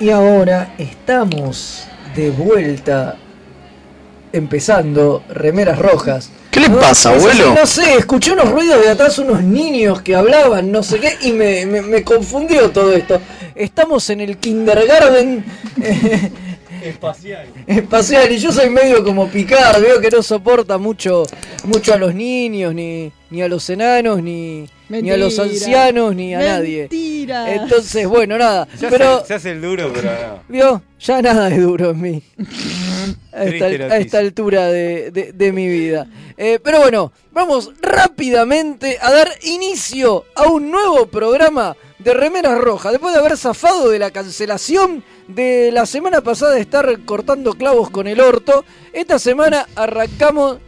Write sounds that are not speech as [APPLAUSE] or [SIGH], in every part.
Y ahora estamos de vuelta empezando Remeras Rojas. ¿Qué le ¿no? pasa, abuelo? no sé, escuché unos ruidos de atrás, unos niños que hablaban, no sé qué, y me, me- me confundió todo esto. Estamos en el kindergarten eh, Espacial. espacial y yo soy medio como Picard, veo que no soporta mucho, mucho a los niños, ni, ni a los enanos, ni, ni a los ancianos, ni a nadie. Mentira. Entonces, bueno, nada. [LAUGHS] Se, Pero, hace, se hace el duro, pero no. vio, ya nada es duro en mí. [LAUGHS] A esta, a esta altura de, de- de mi vida. Eh, pero bueno, vamos rápidamente a dar inicio a un nuevo programa de Remeras Rojas. Después de haber zafado de la cancelación de la semana pasada de estar cortando clavos con el orto, esta semana arrancamos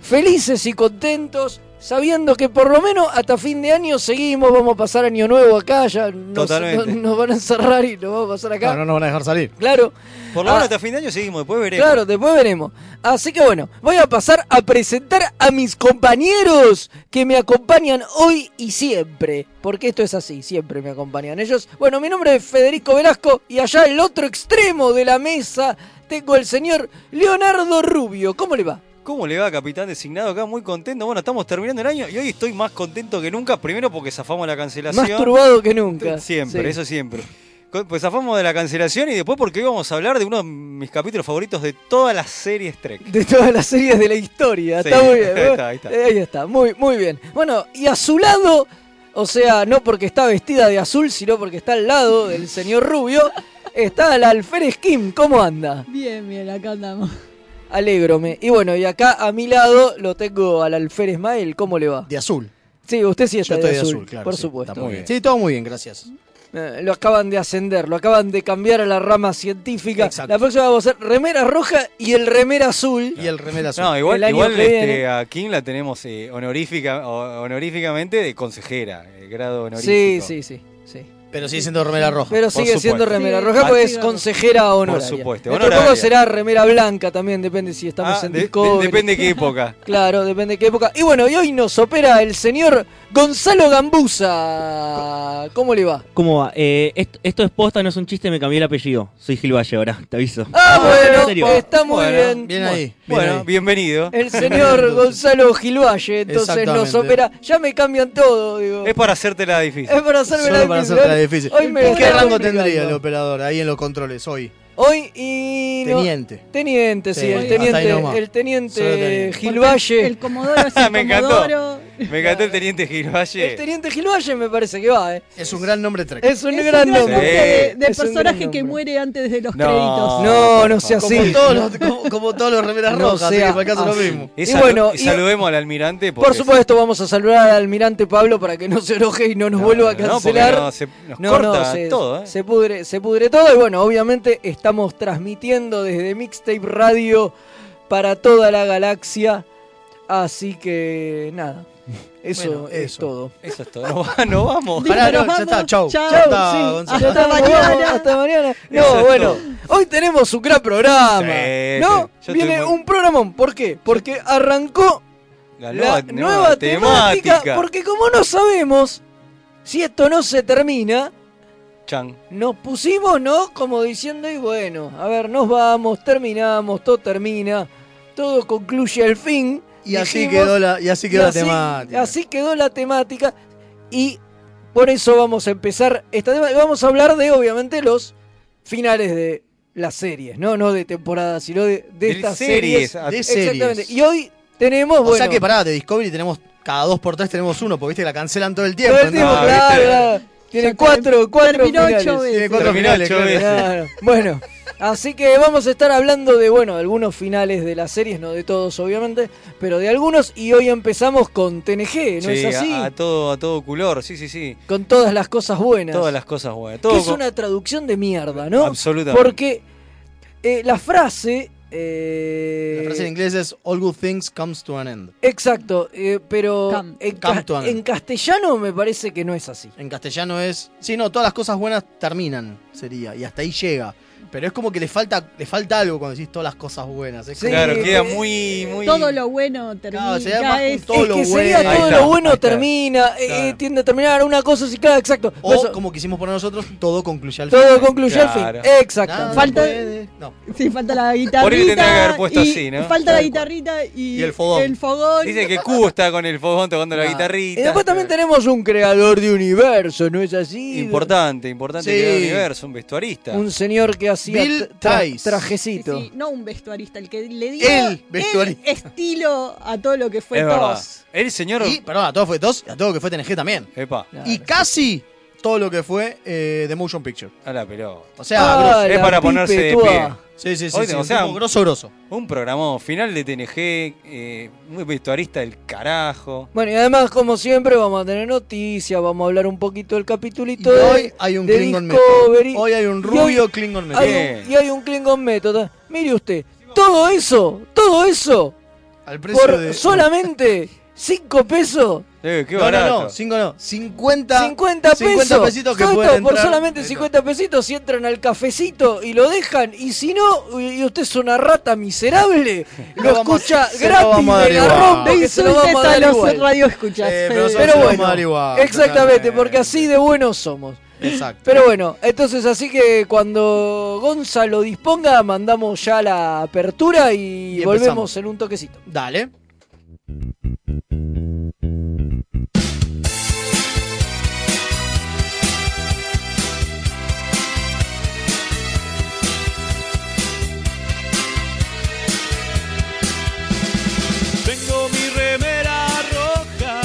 felices y contentos. Sabiendo que por lo menos hasta fin de año seguimos, vamos a pasar año nuevo acá, ya nos, Totalmente. nos- nos van a encerrar y nos vamos a pasar acá. No, no nos van a dejar salir. Claro, Por lo Ah. menos hasta fin de año seguimos, después veremos. Claro, después veremos. Así que bueno, voy a pasar a presentar a mis compañeros que me acompañan hoy y siempre. Porque esto es así, siempre me acompañan ellos. Bueno, mi nombre es Federico Velasco y allá al otro extremo de la mesa tengo el señor Leonardo Rubio. ¿Cómo le va? ¿Cómo le va, capitán designado acá? Muy contento. Bueno, estamos terminando el año y hoy estoy más contento que nunca. Primero porque zafamos la cancelación. Más turbado que nunca. Siempre, Sí. eso siempre. Pues zafamos de la cancelación y después porque hoy vamos a hablar de uno de mis capítulos favoritos de todas las series Trek. De todas las series de la historia. Sí, está muy bien. [LAUGHS] ahí está, ahí está. Eh, ahí está, muy, muy bien. Bueno, y a su lado, o sea, no porque está vestida de azul, sino porque está al lado del señor Rubio, está la alférez Kim. ¿Cómo anda? Bien, bien, acá andamos. Alégrome. Y bueno, y acá a mi lado lo tengo al alférez Mael. ¿Cómo le va? De azul. Sí, usted sí Yo está estoy de de azul, azul, claro. por sí, supuesto. está muy bien. Sí, todo muy bien, gracias. Eh, lo acaban de ascender, lo acaban de cambiar a la rama científica. Exacto. La próxima vamos a hacer remera roja y el remera azul. Y el remera azul. No, igual, igual este, a King la tenemos eh, honorífica, honoríficamente de consejera, el grado Sí, honorífico. sí, sí, sí. Pero sigue siendo remera roja. Pero sigue siendo remera roja porque es consejera honoraria. Por supuesto, Dentro de poco honoraria. será remera blanca también, depende si estamos Ah, en de- de- Discovery. depende de qué época. [LAUGHS] Claro, depende de qué época. Y bueno, y hoy nos opera el señor Gonzalo Gambusa. ¿Cómo le va? ¿Cómo va? Eh, esto, esto es posta, no es un chiste, me cambié el apellido. Soy Gil Valle ahora, te aviso. Ah, ¿en bueno, serio? está muy Bueno, bien. Bien ahí. bien Bueno, ahí. bienvenido. El señor [LAUGHS] Gonzalo Gilvalle, entonces nos opera. Ya me cambian todo, digo. Es para hacértela difícil. Es para hacerme Solo la para difícil. Difícil. Hoy me ¿Qué rango tendría el operador ahí en los controles hoy? Hoy y. no- Teniente. Teniente, sí, Sí, el teniente, el teniente teniente. Gilvalle. El Comodoro es el [LAUGHS] Me encantó. Comodoro. Me encantó el teniente Gil Valle. El teniente Gilvalle me parece que va, ¿eh? Es un gran nombre Trek. Es un Es gran un gran nombre. nombre de, personaje que muere antes de los No. créditos. No, no sea como, así. todos los, como, como todos los remeras No rojas, así sea que es lo mismo. Y, bueno, y y- saludemos al almirante. Por supuesto, vamos a saludar al almirante Pablo para que no se enoje y no nos vuelva a cancelar. no, se, nos corta se, todo, ¿eh? se pudre, se pudre todo. Y bueno, obviamente estamos transmitiendo desde Mixtape Radio para toda la galaxia. Así que nada, eso Bueno, es eso. todo. Eso es todo. No, no vamos. Pará, no, nos ya vamos. está, chau. Chau, Ya está, sí, Gonzalo. Hasta mañana. hasta mañana. No, bueno, hoy tenemos un gran programa. Sí, ¿No? sí, Viene muy- un programón. ¿Por qué? Porque arrancó La la nueva, nueva, temática, Porque como no sabemos si esto no se termina, Chan. nos pusimos, ¿no? Como diciendo, y bueno, a ver, nos vamos, terminamos, todo termina, todo concluye al fin. Y así quedó la, y así y quedó la así- temática. Así quedó la temática. Y por eso vamos a empezar esta tema. Vamos a hablar de, obviamente, los finales de las series, ¿no? No de temporadas, sino de, de De estas series, series. de Exactamente. series. Y hoy tenemos, O bueno, sea que pará, de Discovery tenemos cada dos por tres tenemos uno, porque viste que la cancelan todo el tiempo. todo el tiempo, ¿no? claro. Tiene cuatro, cuatro terminó finales. ocho veces. Tiene cuatro Terminó finales. ocho creo. veces. Claro. Bueno, así que vamos a estar hablando de, bueno, algunos finales de las series, no de todos obviamente, pero de algunos y hoy empezamos con TNG, ¿no Sí, es así? A, a todo, a todo color, sí, sí, sí. Con todas las cosas buenas. Todas las cosas buenas. que Todo es con- una traducción de mierda, ¿no? Absolutamente. Porque eh, la frase... eh, La frase en inglés es All good things comes to an end. Exacto, eh, pero Come. en, Come ca- to an end. en castellano me parece que no es así. En castellano es. Sí, no, todas las cosas buenas terminan, sería. Y hasta ahí llega. Pero es como que le falta, le falta algo cuando decís todas las cosas buenas. Es Sí, como- Claro, queda eh, muy, muy. Todo lo bueno termina. Claro, es- todo es lo que bueno. sería todo está, lo bueno termina, eh, Claro. eh, tiende a terminar una cosa así, claro, exacto. O eso, como quisimos poner nosotros, todo concluye al todo final. concluye al fin. Exacto. Nada Falta- No. [LAUGHS] Sí, falta la guitarrita. Por ahí que haber puesto y así, ¿no? Falta la guitarrita y, Y el fogón. El fogón. Dice que Cubo está con el fogón tocando la guitarrita. Y después también tenemos un creador de universo, ¿no es así? Importante, importante Sí. que el universo, un vestuarista. Un señor que hacía Bill tra- Tice. Trajecito. sí, no un vestuarista, el que le dio El vestuarista. estilo a todo lo que fue. TOS. El señor. Y, perdón, a todo fue tos, y a todo lo que fue TNG también. Epa, Claro. Y casi todo lo que fue eh, The Motion Picture. a la pelota. O sea. Ah, Es para ponerse de pie. Sí, sí, sí. Hoy, sí, o un sea, tipo grosso, grosso. Un programa final de TNG, eh, un vestuarista del carajo. Bueno, y además, como siempre, vamos a tener noticias, vamos a hablar un poquito del Y capitulito de, hoy hay un de Klingon Discovery. Hoy hay un rubio hoy Klingon Method. hay Bien. un- y hay un Klingon Method. Mire usted, todo eso, todo eso, Al precio por de. solamente [LAUGHS] 5 pesos, Eh, qué no, no, barato. no, 5 no. 50, 50 pesos. 50 pesitos que pueden por solamente Ahí está. 50 pesitos si entran al cafecito y lo dejan. Y si no, y usted es una rata miserable, [LAUGHS] lo, Lo vamos- escucha lo gratis dar de la rompe que se lo vamos a dar radioescuchas. Eh, pero lo bueno, igual, exactamente, porque así de buenos somos. Exacto. Pero bueno, entonces así que cuando Gonzalo disponga, mandamos ya la apertura y, Y volvemos empezamos. en un toquecito. Dale. Tengo mi remera roja,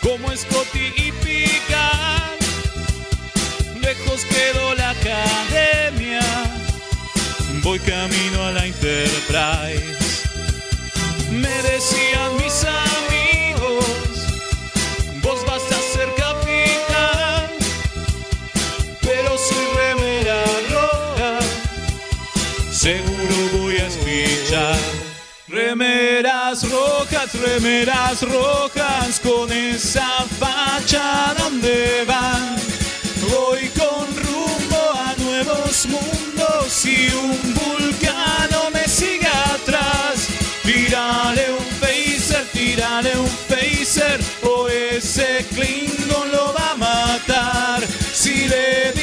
como Scotty y Picard. Lejos quedó la academia, voy camino a la Enterprise. Remeras rojas, remeras rojas, con esa facha donde van. Voy con rumbo a nuevos mundos y un vulcano me sigue atrás. Tírale un phaser, tírale un phaser, o ese Klingon lo va a matar. Si le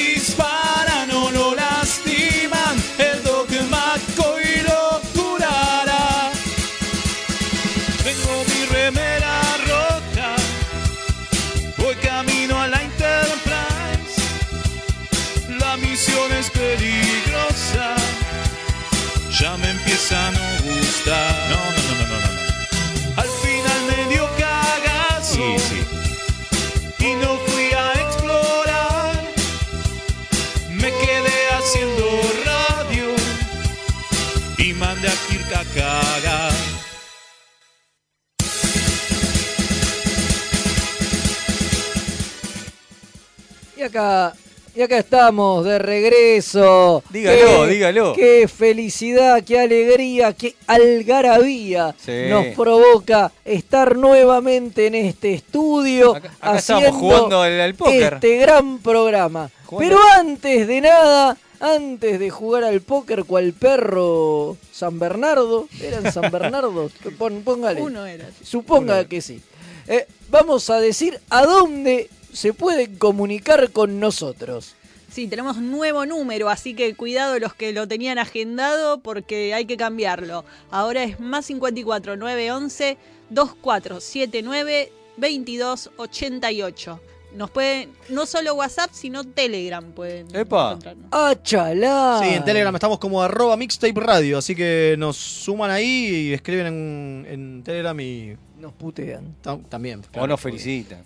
Y acá, y acá estamos de regreso. Dígalo, Qué- dígalo. Qué felicidad, qué alegría, qué algarabía Sí. nos provoca estar nuevamente en este estudio Acá- acá haciendo jugando al- al póker. este gran programa. Jugando- Pero antes de nada, antes de jugar al póker cual perro San Bernardo, ¿eran San Bernardo? [LAUGHS] Pon- póngale. Uno era. Suponga que sí. Eh, vamos a decir a dónde se pueden comunicar con nosotros. Sí, tenemos nuevo número, así que cuidado los que lo tenían agendado porque hay que cambiarlo. Ahora es más 54 911 2479 2288. Nos pueden, no solo WhatsApp, sino Telegram pueden Epa. encontrarnos. ¡Ah! Sí, en Telegram estamos como arroba mixtape radio, así que nos suman ahí y escriben en, en Telegram y Nos putean. ta- también. O nos felicitan.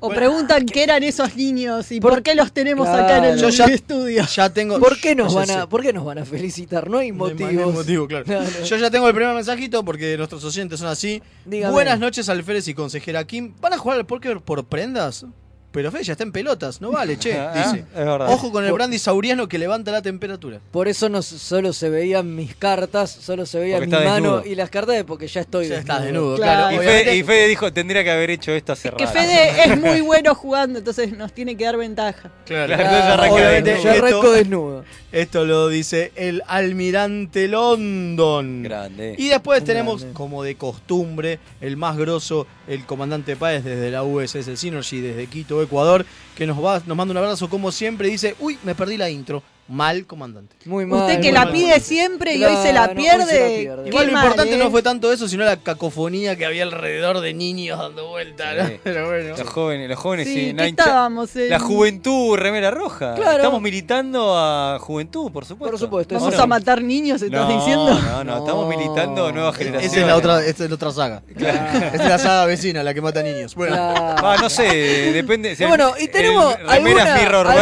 O Bueno. preguntan qué eran esos niños y Por- por, qué los tenemos Claro. acá en el Yo ya- estudio. Ya tengo. ¿Por qué nos [LAUGHS] yo van sé. a, ¿por qué nos van a felicitar? No hay No hay motivos. más- no hay motivo, claro. [LAUGHS] No, no. Yo ya tengo el primer mensajito porque nuestros oyentes son así. Dígame. Buenas noches, Alférez y consejera Kim. ¿Van a jugar al póker por prendas? Pero Fede ya está en pelotas, no vale, che, [LAUGHS] Ah, dice. Es verdad. Ojo con el brandy sauriano que levanta la temperatura. Por eso no solo se veían mis cartas, solo se veía Porque mi está mano desnudo. y las cartas de porque ya estoy Ya desnudo. estás desnudo, Claro. claro. Y. Fede, y Fede dijo, tendría que haber hecho esto hace Que rato. Fede es muy bueno jugando, entonces nos tiene que dar ventaja. Claro. Claro, entonces arranca Obviamente, desnudo. Yo arranco desnudo. esto lo dice el almirante London. Grande. Y después tenemos, grande. como de costumbre, el más grosso, el comandante Páez desde la USS Synergy, desde Quito, Ecuador, que nos va, nos manda un abrazo como siempre dice, uy, me perdí la intro. Mal comandante. Muy mal. Usted que la mal. pide siempre y hoy se la pierde. se la pierde. Qué Igual lo mal, importante ¿eh? no fue tanto eso, sino la cacofonía que había alrededor de niños dando vueltas. ¿no? Sí. Pero bueno. Los jóvenes, los jóvenes Sí, sí, ¿qué estábamos en- La juventud remera roja. Claro. Estamos militando a juventud, por supuesto. Por supuesto, Vamos eso a matar niños, estás no, diciendo. No, no, estamos No. militando a nuevas Esa generaciones. Esa es la otra, esta es la otra saga. Claro. Esta es la saga vecina, la que mata niños. Bueno, Claro. Ah, no sé, depende. si bueno, y tenemos el alguna-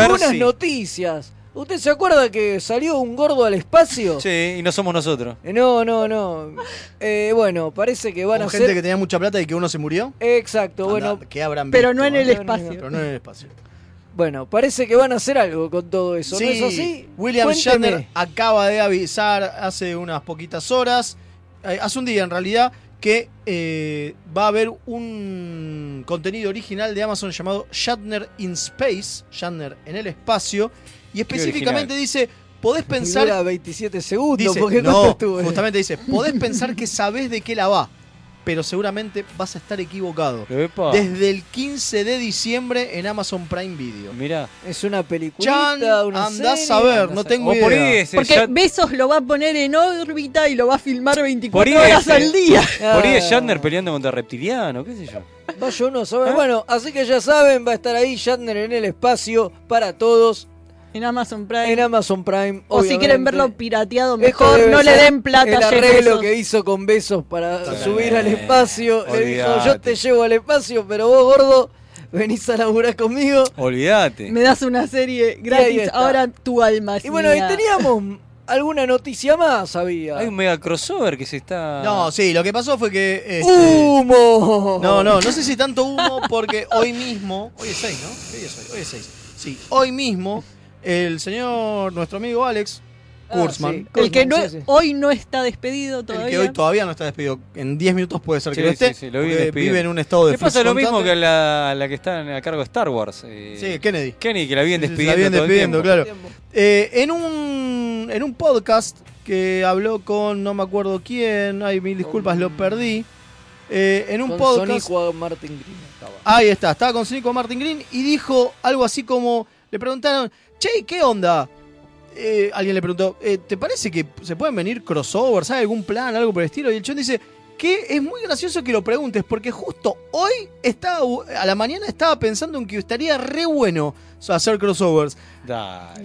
algunas noticias. ¿Usted se acuerda que salió un gordo al espacio? Sí, y no somos nosotros. Eh, No, no, no. Eh, bueno, parece que van con a gente ser... que tenía mucha plata y que uno se murió. Exacto, bueno, que habrán Pero visto, no en el espacio. Pero no en el espacio. bueno, parece que van a hacer algo con todo eso, Sí, ¿no es así? William Cuénteme. Shatner acaba de avisar hace unas poquitas horas, eh, hace un día en realidad, que eh, va a haber un contenido original de Amazon llamado Shatner in Space, Shatner en el espacio, y específicamente dice, podés pensar... dura 27 segundos, Dice, porque no, ¿cuánto estuvo? justamente dice, [LAUGHS] podés pensar que sabés de qué la va, pero seguramente vas a estar equivocado. Epa. Desde el 15 de diciembre en Amazon Prime Video. Mirá. Es una una andás serie, a ver, andás no tengo idea. por ahí es el Porque Besos lo va a poner en órbita y lo va a filmar 24 Por horas ese. al día. por ahí es Ah. Shatner peleando contra reptiliano, qué sé yo. Vaya uno. ¿Eh? Bueno, así que ya saben, va a estar ahí Shatner en el espacio para todos En Amazon Prime. en Amazon Prime. o si quieren verlo pirateado, mejor no le den plata El arreglo que hizo con besos para subir al espacio. Le dijo, yo te llevo al espacio, pero vos, gordo, venís a laburar conmigo. Olvídate. Me das una serie gratis, ahora tu alma es Y bueno, y teníamos [LAUGHS] alguna noticia más, había. Hay un mega crossover que se está. No, sí, lo que pasó fue que... este, ¡Humo! No, no, no sé si tanto humo porque hoy mismo... Hoy es 6, ¿no? ¿Qué día es hoy? Hoy es 6. Sí, hoy mismo el señor, nuestro amigo Alex Ah, Kurtzman, sí, El que no, Kurtzman, sí, sí. hoy no está despedido el todavía. que hoy todavía no está despedido, en 10 minutos puede ser que Sí, lo esté, sí, sí, lo vive en un estado de Le pasa lo mismo que la, la que está a cargo de Star Wars. eh, Sí, Kennedy. Kenny, que la vienen sí, despidiendo. la todo el despidiendo, claro. Eh, en, un, en un podcast que habló con no me acuerdo quién, ay, mil disculpas, lo perdí. Eh, en un Con podcast. Sonic Martin Green estaba. Ahí está, estaba con Sonic Martin Green y dijo algo así como: le preguntaron, che, ¿qué onda? Eh, alguien le preguntó, eh, ¿te parece que se pueden venir crossovers? ¿Hay algún plan, algo por el estilo? Y el chon dice que es muy gracioso que lo preguntes, porque justo hoy estaba, a la mañana estaba pensando en que estaría re bueno hacer crossovers.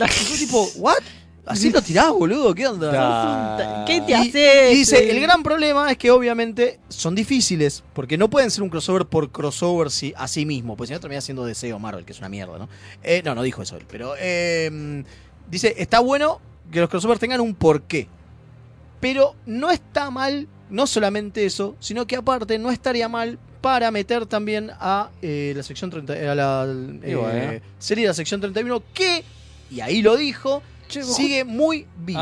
Fue tipo, ¿what? Así lo tirás, boludo, ¿qué onda? ¿Qué te Y- hace? Y dice, el gran problema es que obviamente son difíciles, porque no pueden ser un crossover por crossover si, a sí mismo, pues si no termina siendo deseo Marvel, que es una mierda, ¿no? Eh, no, no dijo eso él, pero eh, dice, está bueno que los crossovers tengan un porqué, pero no está mal, no solamente eso, sino que aparte no estaría mal para meter también a eh, la sección 30, a la eh, bueno. serie de la sección 31, que, y ahí lo dijo, sigue muy viva.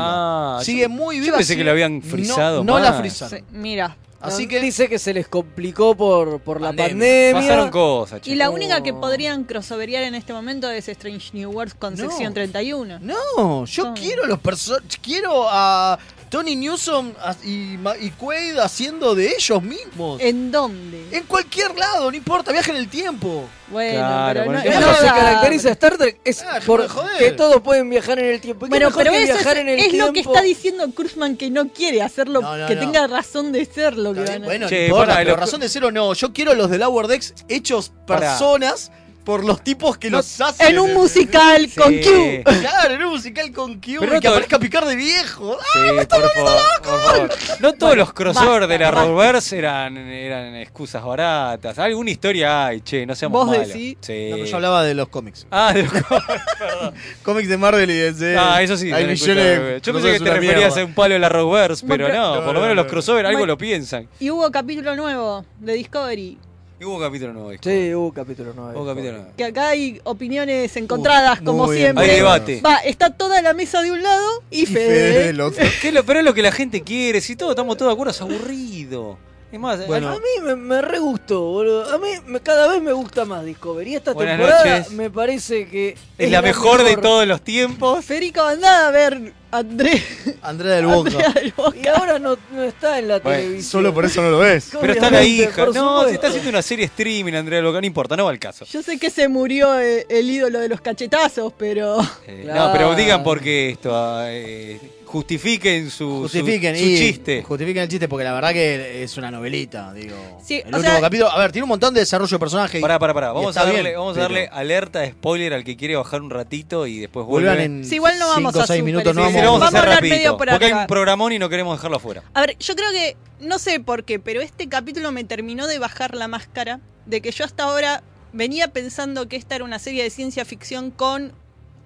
Ah, sigue yo- muy yo viva. pensé sí. que lo habían No- frizado No, la. Sí, mira. Así que dice que se les complicó por, por la Pandemia. Pasaron cosas, Y la única que podrían crossoverear en este momento es Strange New Worlds con No. sección 31. no, yo No. quiero los personajes, quiero a Tony Newsom y, y Quaid haciendo de ellos mismos. ¿En dónde? En cualquier lado, no importa, viajen el tiempo. Bueno, Claro, pero no, Eso no se caracteriza a Star Trek es Ah, por que todos pueden viajar en el tiempo. ¿Y qué Bueno, mejor pero que eso viajar es, en el es lo que está diciendo Cruzman que no quiere hacerlo, No, no, que no. tenga razón de ser lo que van a bueno, Che, no importa, pará, pero lo- razón de cero no. Yo quiero los de Lower Decks hechos personas por los tipos que No, los hacen. En un musical Sí. con Q. Claro, en un musical con Q Pero no que todo- aparezca Picar de viejo. ¡Ah! Sí, por favor, por favor. No todos los crossovers de la. Rollverse eran, eran excusas baratas. Alguna historia hay, che, no seamos ¿Vos malos. decís? Sí. No, yo hablaba de los cómics. Ah, de los [LAUGHS] perdón. Cómics de Marvel y de DC. Ah, eso sí. Hay millones Yo pensé que te referías mierda. a un palo de la Rollverse, pero no, por lo no, menos no, los crossovers algo lo piensan. Y hubo capítulo nuevo de Discovery. Y hubo capítulo nuevo. disco. Sí, hubo capítulo 9. Hubo capítulo nuevo. Que acá hay opiniones encontradas, Uh, como bien. siempre. Hay debate. Va, está toda la mesa de un lado y, Y Fede. Fede del otro. ¿Qué es lo- pero es lo que la gente quiere. Si todos estamos todos de acuerdo, es aburrido. Es más, Bueno. A mí me, me re gustó, boludo. A mí me- cada vez me gusta más Discovery. Esta Buenas temporada noches. me parece que es la mejor de todos los tiempos. Federico, andá a ver André. Andrea del Boca. Andrea del Boca. Y ahora no, no está en la Bueno, televisión. Solo por eso no lo ves. [LAUGHS] Pero está la hija. No, se está haciendo una serie streaming, Andrea Loca. No importa, no va al caso. Yo sé que se murió eh, el ídolo de los cachetazos, pero. Eh, Claro. No, pero digan por qué esto. ah, eh, justifiquen su, su- Justifiquen su, y chiste. Justifiquen el chiste porque la verdad que es una novelita, digo. Sí, el último sea- capítulo, a ver, tiene un montón de desarrollo de personaje. Pará, pará, pará. Vamos, a darle, bien, vamos a darle alerta de spoiler al que quiere bajar un ratito y después vuelve. Vuelvan en Sí, igual no vamos 5 a o 6 super minutos, no Sí, vamos a Vamos a hacer hablar rapidito. medio por porque hay un programón y no queremos dejarlo afuera. A ver, yo creo que. No sé por qué, pero este capítulo me terminó de bajar la máscara. De que yo hasta ahora venía pensando que esta era una serie de ciencia ficción con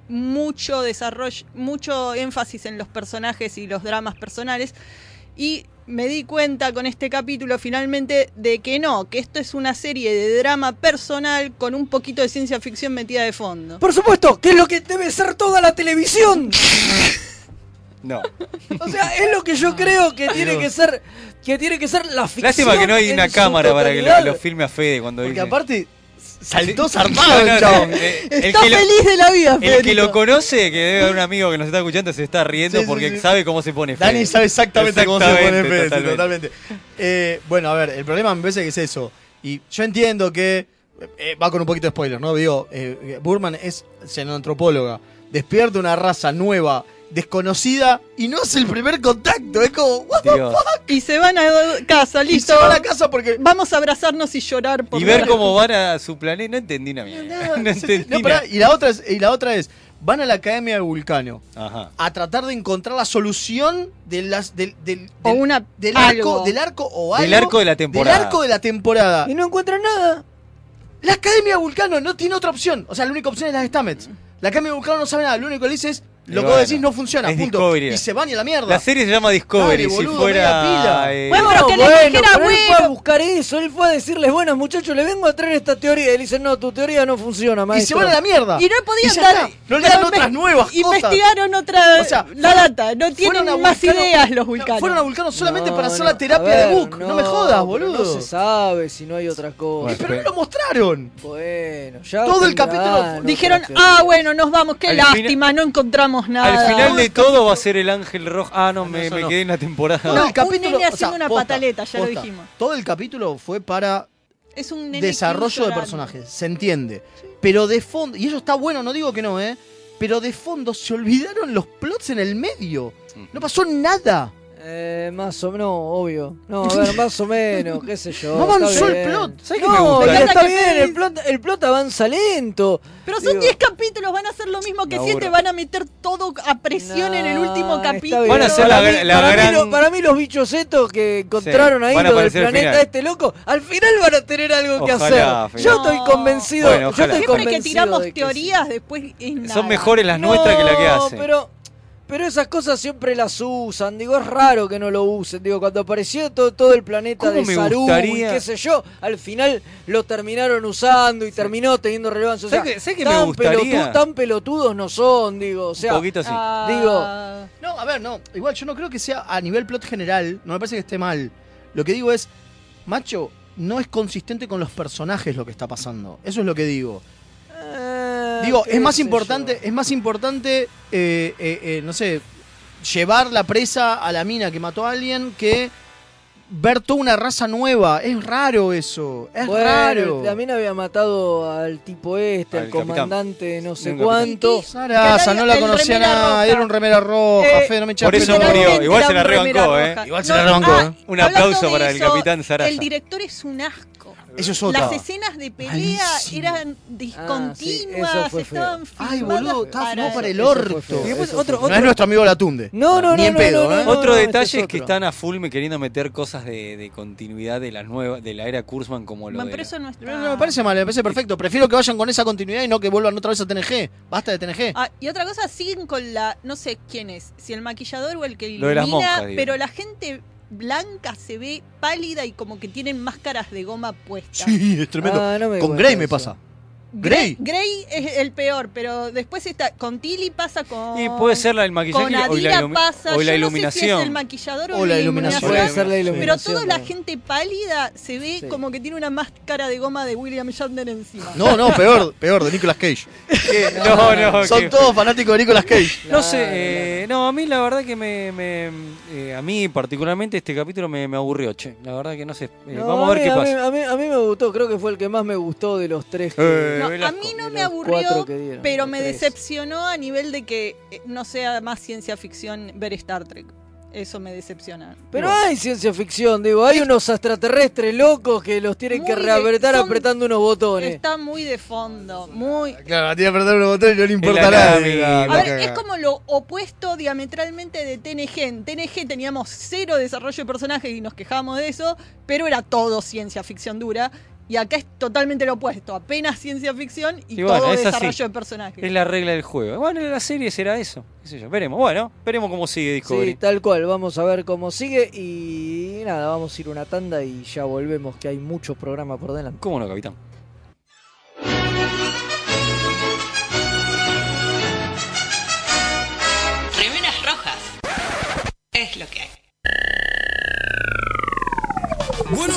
mucho desarrollo, mucho énfasis en los personajes y los dramas personales. Y me di cuenta con este capítulo finalmente de que no, que esto es una serie de drama personal con un poquito de ciencia ficción metida de fondo. Por supuesto, que es lo que debe ser toda la televisión. No. O sea, es lo que yo creo que tiene que ser, que tiene que ser la ficción. Lástima que no hay una cámara para que lo filme a Fede cuando Porque dice. aparte, saltó zarpado no, el chabón. eh, Está feliz de la vida, El que Federico. lo conoce, que debe haber un amigo que nos está escuchando, se está riendo Sí, porque sí. sabe cómo se pone Fede. Dani sabe exactamente, cómo se pone Fede, totalmente. totalmente. Eh, bueno, a ver, el problema me parece que es eso. Y yo entiendo que eh, va con un poquito de spoiler, ¿no? Digo, eh, Burman es xenoantropóloga, despierta una raza nueva, desconocida, y no es el primer contacto. Es como, what the Dios. Y se van a casa, Y listo. se va a casa porque. Vamos a abrazarnos y llorar por Y ver cómo van a su planeta. No entendí una mierda. [LAUGHS] No entendí No, pará, nada. y la otra es, y la otra es, van a la Academia de Vulcano Ajá. a tratar de encontrar la solución de las, del, del, O del- una- del algo. arco, del arco o algo. Del arco de la temporada. Del arco de la temporada. Y no encuentran nada. La Academia de Vulcano no tiene otra opción. O sea, la única opción es las Stamets. La Academia de Vulcano no sabe nada. Lo único que le dice es, Y lo que vos decís no funciona. es punto. Discovery. Y se van y a la mierda. La serie se llama Discovery. Dale, si fuera. media pila. eh, Bueno, pero que le dijera, pero él fue bueno. a buscar eso, él fue a decirles, bueno muchachos, le vengo a traer esta teoría. Y le dicen, no, tu teoría no funciona, y maestro. se van a la mierda. Y no podían ya dar. está. No le dan pero otras inve- nuevas cosas. Investigaron otra. O sea, la data. No tienen Fueron a más Vulcano- ideas los no, vulcanos. Fueron a Vulcano solamente No, para hacer no, la terapia a ver, de Book. No, me jodas, pero boludo. No se sabe si no hay otra cosa. Bueno, Pero no lo mostraron. Bueno, ya. Todo el tendrán capítulo Dijeron, ah, bueno, nos vamos. Qué Al lástima, no encontramos nada. Al final de todo va a ser el ángel rojo. Ah, no, me, eso me no. quedé en la temporada. Todo No, el capítulo. un nene o sea, haciendo una posta, pataleta, ya lo posta. dijimos. Todo el capítulo fue para Es un nene desarrollo de personajes, se entiende. Pero de fondo, y eso está bueno, no digo que no, ¿eh? Pero de fondo se olvidaron los plots en el medio. No pasó nada. Eh, más o menos, obvio. No, a ver, [LAUGHS] más o menos, qué sé yo. No avanzó el plot. ¿Sabes qué No, me está que bien, el plot, el plot avanza lento. Pero son Digo, 10 capítulos, van a hacer lo mismo que Me 7, aburro. van a meter todo a presión en el último capítulo. bien. Van a hacer para la- mí, la para gran- Mí, lo- para mí los bichos estos que encontraron Sí, ahí, lo del planeta este loco, al final van a tener algo que hacer. Yo estoy convencido. Bueno, yo estoy Siempre que convencido tiramos de que sí. teorías, después es nada. Son mejores las nuestras que la que hacen. pero, pero esas cosas siempre las usan. Digo, es raro que no lo usen. Digo, cuando apareció todo, todo el planeta ¿Cómo de Saru y qué sé yo, al final lo terminaron usando y terminó teniendo relevancia. O sea, ¿Sabes qué- sabes qué me tan, gustaría? pelotu- tan pelotudos no son, digo. O sea, un poquito así. Ah, Digo, No, a ver, no. Igual yo no creo que sea a nivel plot general. No me parece que esté mal. Lo que digo es, macho, no es consistente con los personajes lo que está pasando. Eso es lo que digo. Digo, es más importante, yo. es más importante, eh, eh, eh, no sé, llevar la presa a la mina que mató a alguien que ver toda una raza nueva. Es raro eso. Es Bueno, raro. También había matado al tipo este, al, capitán. comandante, no sé cuánto. Sarasa, no la conocía nada. Era un remera roja, Eh, fe, no me por eso murió. Igual se la rebancó, ¿eh? Igual se la rebancó. Un aplauso para el capitán Sarasa. El director es un asco. Eso es otra. Las escenas de pelea Malísimo. eran Ah, discontinuas, sí, eso fue feo. estaban Ay, filmadas boludo, estaba para- filmado para el orto. Y después otro- No es nuestro amigo Latunde. No, no, Ni no, en no, pedo, no, ¿eh? no, Otro no, detalle este es que otro. están a full me queriendo meter cosas de, de continuidad de la nueva, de la era Kurzman como lo pero eso no está... No, no, me parece mal, me parece perfecto. Prefiero que vayan con esa continuidad y no que vuelvan otra vez a TNG. Basta de TNG. Ah, y otra cosa, siguen con la... No sé quién es, si el maquillador o el que Lo de las ilumina, monjas, digo. pero la gente blanca se ve pálida y como que tienen máscaras de goma puestas. Sí, es tremendo. Ah, no me Con Grey me pasa. Grey. Grey. Es el peor, pero después está con Tilly pasa con Y puede ser la, el maquillaje con o la, Adira pasa, o la yo iluminación. no sé si es el maquillador o, O la iluminación. Puede ser la Sí. iluminación. Pero toda la gente pálida se ve Sí. como que tiene una máscara de goma de William Shatner encima. No, no, peor, peor, de Nicolas Cage. [LAUGHS] No, no, Son que- todos fanáticos de Nicolas Cage. No sé, Claro, eh, no, a mí la verdad que me, me- eh, a mí particularmente este capítulo me, me aburrió, che. La verdad que no sé. eh, No, vamos a ver mí- qué pasa. A mí, a mí me gustó, creo que fue el que más me gustó de los tres. que- A mí no me aburrió, dieron, pero me tres. decepcionó a nivel de que eh, no sea más ciencia ficción ver Star Trek. Eso me decepciona. Pero hay ciencia ficción, digo, hay unos extraterrestres locos que los tienen Muy que de- reapretar son- apretando unos botones. Está muy de fondo, muy... Claro, tiene que apretar un botón y no le importa nada. A ver, es como lo opuesto diametralmente de TNG. En TNG teníamos cero desarrollo de personajes y nos quejábamos de eso, pero era todo ciencia ficción dura. Y acá es totalmente lo opuesto, apenas ciencia ficción y, Y bueno, todo es así. desarrollo de personajes. Es la regla del juego. Bueno, en la serie será eso. ¿Qué sé yo? Veremos. Bueno, veremos cómo sigue Discovery. Sí, tal cual, vamos a ver cómo sigue y nada, vamos a ir una tanda y ya volvemos que hay muchos programas por delante. ¿Cómo no, capitán? Remeras rojas. Es lo que hay.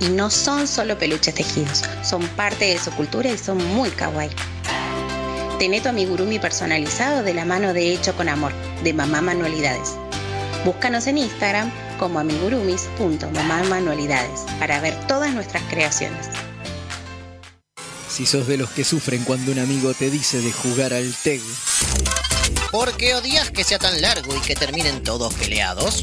y no son solo peluches tejidos, son parte de su cultura y son muy kawaii. Tené tu amigurumi personalizado de la mano de Hecho con Amor, de Mamá Manualidades. Búscanos en Instagram como amigurumis.mamamanualidades para ver todas nuestras creaciones. Si sos de los que sufren cuando un amigo te dice de jugar al TEG, ¿Por qué odias que sea tan largo y que terminen todos peleados?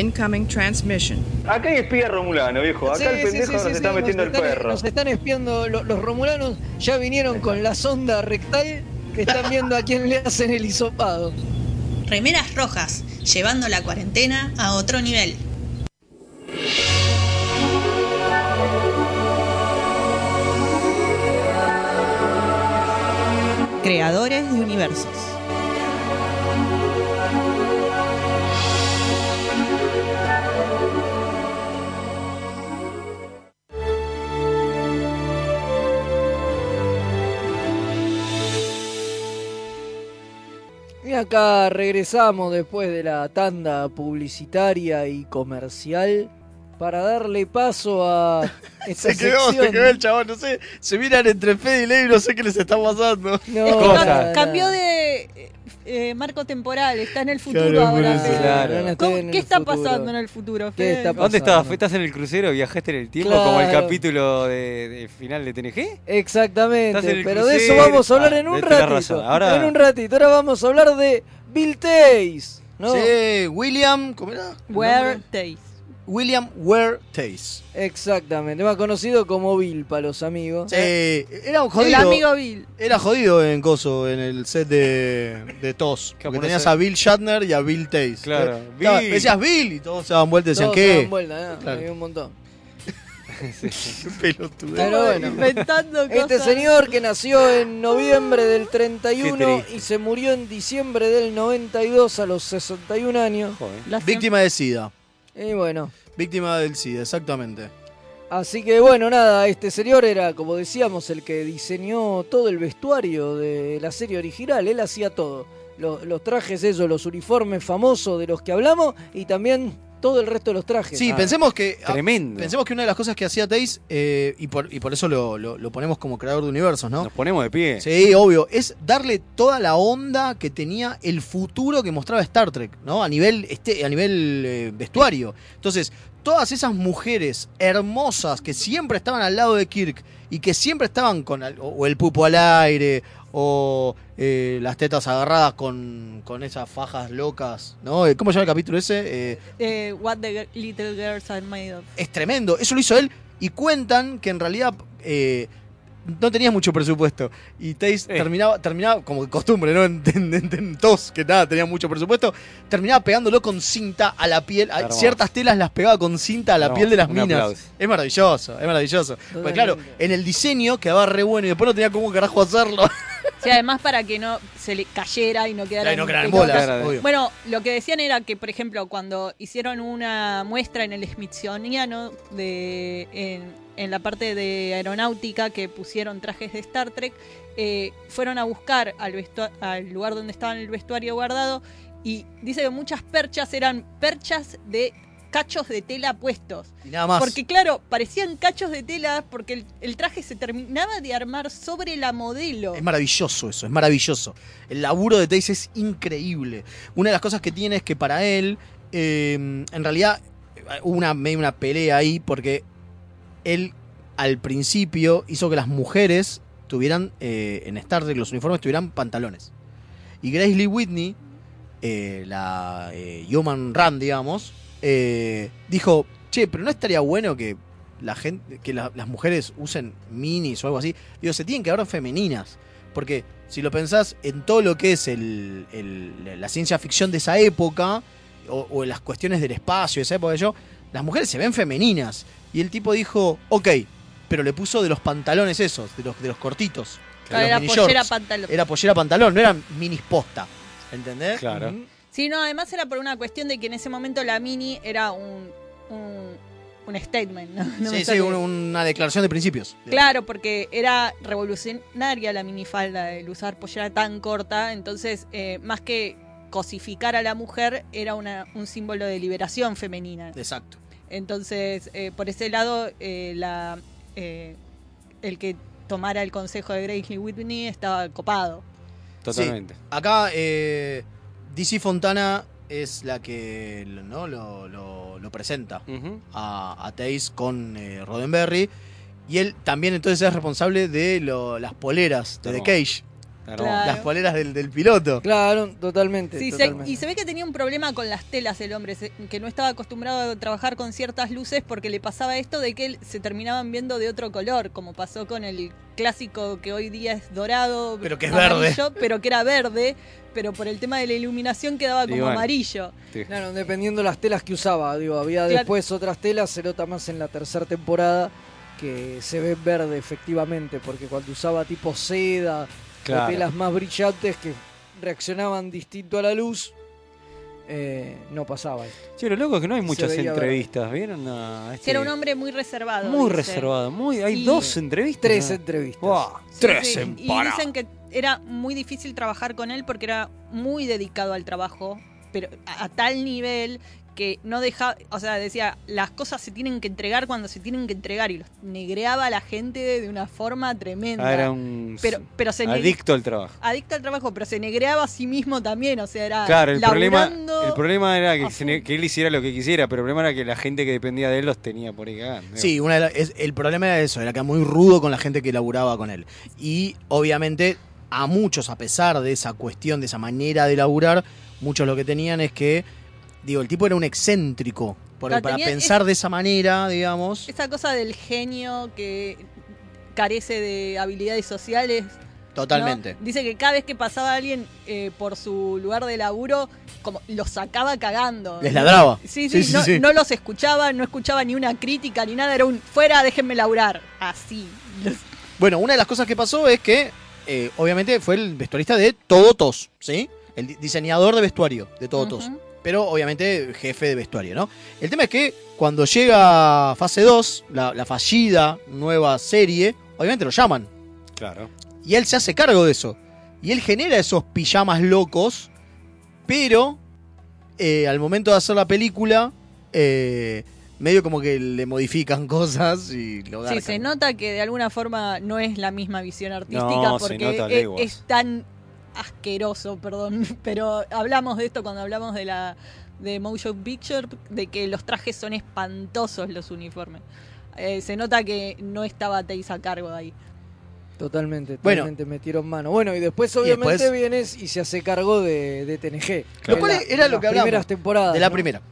Incoming transmission. Acá hay espía romulano, viejo. Acá Sí, el sí, pendejo sí, nos sí, está sí, metiendo nos el están- perro. Nos están espiando lo- los romulanos, ya vinieron con la sonda rectal que están viendo a quién le hacen el hisopado. Remeras rojas, llevando la cuarentena a otro nivel. Creadores de universos. Acá regresamos después de la tanda publicitaria y comercial para darle paso a [LAUGHS] esta Se quedó, se quedó el chabón, no sé. Se miran entre Fede y Ley, no sé qué les está pasando. [LAUGHS] No, Es que Cosa. cam- cambió de eh, eh, marco temporal, está en el futuro Claro, ahora. Fede. Claro. Ahora estoy ¿Cómo- en ¿Qué el está futuro. pasando en el futuro? ¿Qué Fede? está ¿Dónde estabas? ¿Estás en el crucero? ¿Viajaste en el tiempo como el capítulo de, de final de TNG? Exactamente, pero de eso vamos a hablar Ah, en un razón. ratito. Ahora- En un ratito, ahora vamos a hablar de Bill Tays. ¿no? Sí, William, ¿cómo era? Where nombre? William Ware Tays. Exactamente, más conocido como Bill para los amigos. Sí, era un El jodido. amigo Bill. Era jodido en Coso, en el set de, de TOS. Que Porque por tenías a Bill Shatner y a Bill Tays. Claro, Eh, estaba-. Decías Bill y todos se daban vueltas y decían, Todos ¿qué? se dan vuelta, ¿no? Claro. Hay un montón. [LAUGHS] Qué pelotudo. Pero bueno, Inventando este señor que nació en noviembre del 31 Qué triste. y se murió en diciembre del 92 a los 61 años. Joder. Víctima de SIDA. Y bueno, Víctima del SIDA, exactamente. así que bueno, nada, este señor era, como decíamos, el que diseñó todo el vestuario de la serie original. Él hacía todo. Los, los trajes, esos, los uniformes famosos de los que hablamos y también todo el resto de los trajes. Sí, Ah, pensemos que. ah, Tremendo. Pensemos que una de las cosas que hacía Tays, eh, y, por, y por eso lo, lo- lo ponemos como creador de universos, ¿no? Nos ponemos de pie. Sí, obvio. Es darle toda la onda que tenía el futuro que mostraba Star Trek, ¿no? A nivel, este, a nivel eh, vestuario. Entonces, todas esas mujeres hermosas que siempre estaban al lado de Kirk y que siempre estaban con o el pupo al aire o eh, las tetas agarradas con, con esas fajas locas, ¿no? Eh, ¿Cómo se llama el capítulo ese? Eh, Eh, what the Little Girls Are Made of. es tremendo. Eso lo hizo él y cuentan que en realidad eh, no tenía mucho presupuesto. Y Tays Eh. terminaba, terminaba, como de costumbre, ¿no? [LAUGHS] En, en- en- en TOS, que nada, tenía mucho presupuesto, terminaba pegándolo con cinta a la piel. A- ciertas telas las pegaba con cinta a la piel de las Un minas. aplauso. Es maravilloso, es maravilloso. Pues claro, en el diseño quedaba re bueno y después no tenía cómo carajo hacerlo. [LAUGHS] Sí, además para que no se le cayera y no quedara Y no en quedaran bolas, Claro. obvio. Bueno, lo que decían era que, por ejemplo, cuando hicieron una muestra en el Smithsoniano de en, en la parte de aeronáutica que pusieron trajes de Star Trek, eh, fueron a buscar al, al lugar donde estaba el vestuario guardado y dice que muchas perchas eran perchas de cachos de tela puestos. Y nada más. Porque claro, parecían cachos de tela porque el, el traje se terminaba de armar sobre la modelo. Es maravilloso eso, es maravilloso. El laburo de Tays es increíble. Una de las cosas que tiene es que para él, eh, en realidad, hubo una, medio una pelea ahí porque él al principio hizo que las mujeres tuvieran, eh, en Star Trek, los uniformes tuvieran pantalones. Y Grace Lee Whitney, eh, la eh, Human Run, digamos, eh, dijo, che, pero no estaría bueno que la gente, que la- las mujeres usen minis o algo así. Digo, se tienen que ver femeninas. Porque si lo pensás en todo lo que es el, el- la ciencia ficción de esa época, o, o en las cuestiones del espacio de esa época, yo, las mujeres se ven femeninas. Y el tipo dijo, ok, pero le puso de los pantalones esos, de los, de los cortitos. de Claro, los era pollera pantalón. Era pollera pantalón, no eran minis posta. ¿Entendés? Claro. Sí, no, además era por una cuestión de que en ese momento la mini era un, un, un statement. ¿no? [LAUGHS] Sí, sí, un- una declaración de principios. Claro, porque era revolucionaria la minifalda, el usar pollera tan corta, entonces eh, más que cosificar a la mujer era una, un símbolo de liberación femenina. Exacto. Entonces, eh, por ese lado, eh, la, eh, el que tomara el consejo de Grace Lee Whitney estaba copado. Totalmente. Sí. Acá eh, DC Fontana es la que ¿no? lo, lo- lo presenta a, a Taze con eh, Roddenberry. Y él también entonces es responsable de lo- las poleras de The. Cage. Claro. Las poleras del, del piloto. Claro, totalmente. Sí, se- totalmente. y se ve que tenía un problema con las telas el hombre, se- que no estaba acostumbrado a trabajar con ciertas luces porque le pasaba esto de que se terminaban viendo de otro color, como pasó con el clásico que hoy día es dorado, Pero que es amarillo, pero que era verde, pero por el tema de la iluminación quedaba como bueno. amarillo. Claro, dependiendo las telas que usaba. Digo, había Claro. después otras telas, se nota más en la tercera temporada, que se ve verde efectivamente, porque cuando usaba tipo seda Claro. o telas más brillantes que reaccionaban distinto a la luz, eh, no pasaba esto. Che, lo loco es que no hay muchas entrevistas, ¿vieron? Este- Sí, Era un hombre muy reservado. Muy dice. reservado. Muy, hay Y- dos entrevistas. Tres ¿no? entrevistas. Buah, Sí, tres sí, en Y dicen que era muy difícil trabajar con él porque era muy dedicado al trabajo, pero a, a tal nivel que no dejaba, o sea, decía, las cosas se tienen que entregar cuando se tienen que entregar y los negreaba a la gente de una forma tremenda. Ah, era un pero, pero se adicto al trabajo. adicto al trabajo, pero se negreaba a sí mismo también, o sea, era Claro, el problema, el problema era que, se ne- que él hiciera lo que quisiera, pero el problema era que la gente que dependía de él los tenía por ahí cagando. Sí, una de la- es- el problema era eso, era que era muy rudo con la gente que laburaba con él. Y obviamente a muchos, a pesar de esa cuestión, de esa manera de laburar, muchos lo que tenían es que, digo, el tipo era un excéntrico. Porque Claro, para pensar es- de esa manera, digamos, esa cosa del genio que carece de habilidades sociales. Totalmente. ¿no? Dice que cada vez que pasaba alguien eh, por su lugar de laburo, como los sacaba cagando. Les ladraba. Sí, Sí, sí, no, sí. no los escuchaba, no escuchaba ni una crítica ni nada, era un fuera, déjenme laburar. Así. [LAUGHS] Bueno, una de las cosas que pasó es que, eh, obviamente, fue el vestuarista de Todo Tos, ¿sí? El di- diseñador de vestuario de Todo Tos. Ujú. Pero, obviamente, jefe de vestuario, ¿no? El tema es que cuando llega fase 2, la, la fallida nueva serie, obviamente lo llaman. Claro. Y él se hace cargo de eso. Y él genera esos pijamas locos, pero eh, al momento de hacer la película, eh, medio como que le modifican [LAUGHS] cosas y lo Sí, garcan. se nota que de alguna forma no es la misma visión artística No, se porque nota es, es tan asqueroso, perdón, [LAUGHS] pero hablamos de esto cuando hablamos de la de Motion Picture, de que los trajes son espantosos los uniformes. Eh, se nota que no estaba Teis a cargo de ahí. Totalmente, Bueno. totalmente metieron mano. Bueno, y después Y obviamente después- vienes y se hace cargo de, de TNG. Lo cual era lo que hablamos. primeras temporadas. De la ¿no? primera.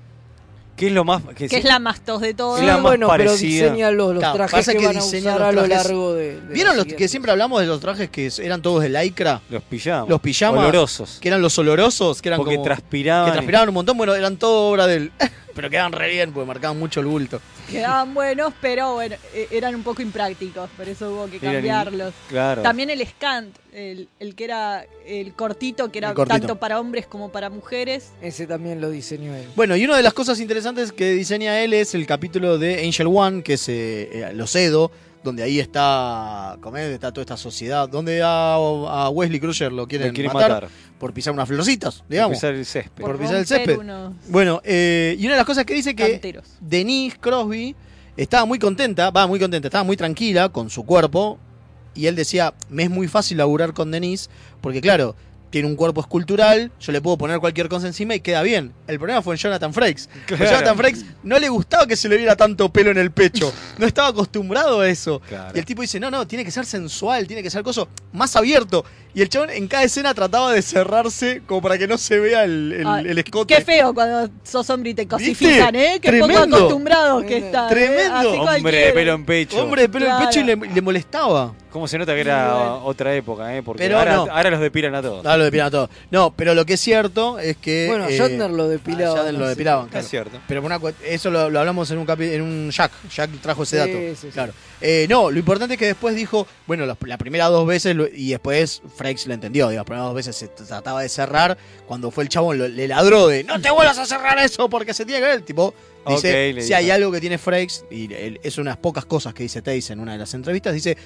¿Qué es lo más Que es la más tos de todo. Sí, bueno, pero diseña los, los Claro, trajes pasa que, que van a usar los a lo trajes- largo de, de ¿Vieron la los que siempre hablamos de los trajes que eran todos de lycra? Los pijamas. Los pijamas. Olorosos. Que eran los olorosos, que eran Porque como- transpiraban. Que transpiraban un montón, bueno, eran todo obra del... [LAUGHS] pero quedaban re bien, porque marcaban mucho el bulto. Quedaban buenos, pero bueno, e- eran un poco imprácticos, por eso hubo que Eran cambiarlos. claro. También el Scant, el, el que era el cortito, que era cortito. tanto para hombres como para mujeres. Ese también lo diseñó él. Bueno, y una de las cosas interesantes que diseña él es el capítulo de Angel One, que es eh, eh, Los Edo, donde ahí está, ¿cómo es? está toda esta sociedad, donde a, a Wesley Crusher lo quieren, matar, matar. por pisar unas florcitas, digamos. pisar el césped. Por, Por pisar el césped. unos Bueno, eh, y una de las cosas que dice que canteros. Denise Crosby estaba muy contenta, va muy contenta, estaba muy tranquila con su cuerpo. Y él decía, me es muy fácil laburar con Denise, porque claro, tiene un cuerpo escultural, yo le puedo poner cualquier cosa encima y queda bien. El problema fue en Jonathan Frakes. Claro. Jonathan Frakes no le gustaba que se le viera tanto pelo en el pecho. No estaba acostumbrado a eso. Claro. Y el tipo dice, no, no, tiene que ser sensual, tiene que ser coso más abierto. Y el chabón en cada escena trataba de cerrarse como para que no se vea el, el- Ay, el escote. Qué feo cuando sos hombre y te cosifican, ¿eh? Qué poco Tremendo. acostumbrados que están. ¿eh? Tremendo. Así Hombre de pelo en pecho. Hombre de pelo en pecho y le, le molestaba. ¿Cómo se nota que era otra época, eh? Porque Pero ahora, no. ahora los depilan a todos. Ah, lo depilan a todos. No, pero lo que es cierto es que. Bueno, eh, Shatner lo depilaba. a Shatner lo depilaban, claro. Es cierto. Pero una eso lo, lo hablamos en un capi- en un Jack. Jack trajo ese Sí, dato. sí, sí. Claro. Eh, no, lo importante es que después dijo, bueno, las la primeras dos veces lo- y después Frakes lo entendió. Digo, las primeras dos veces se trataba de cerrar. Cuando fue el chabón, lo- le ladró de no te vuelvas a cerrar eso porque se tiene que ver. El tipo dice, si hay algo que tiene Frakes, y es unas pocas cosas que dice Taze en una de las entrevistas, dice,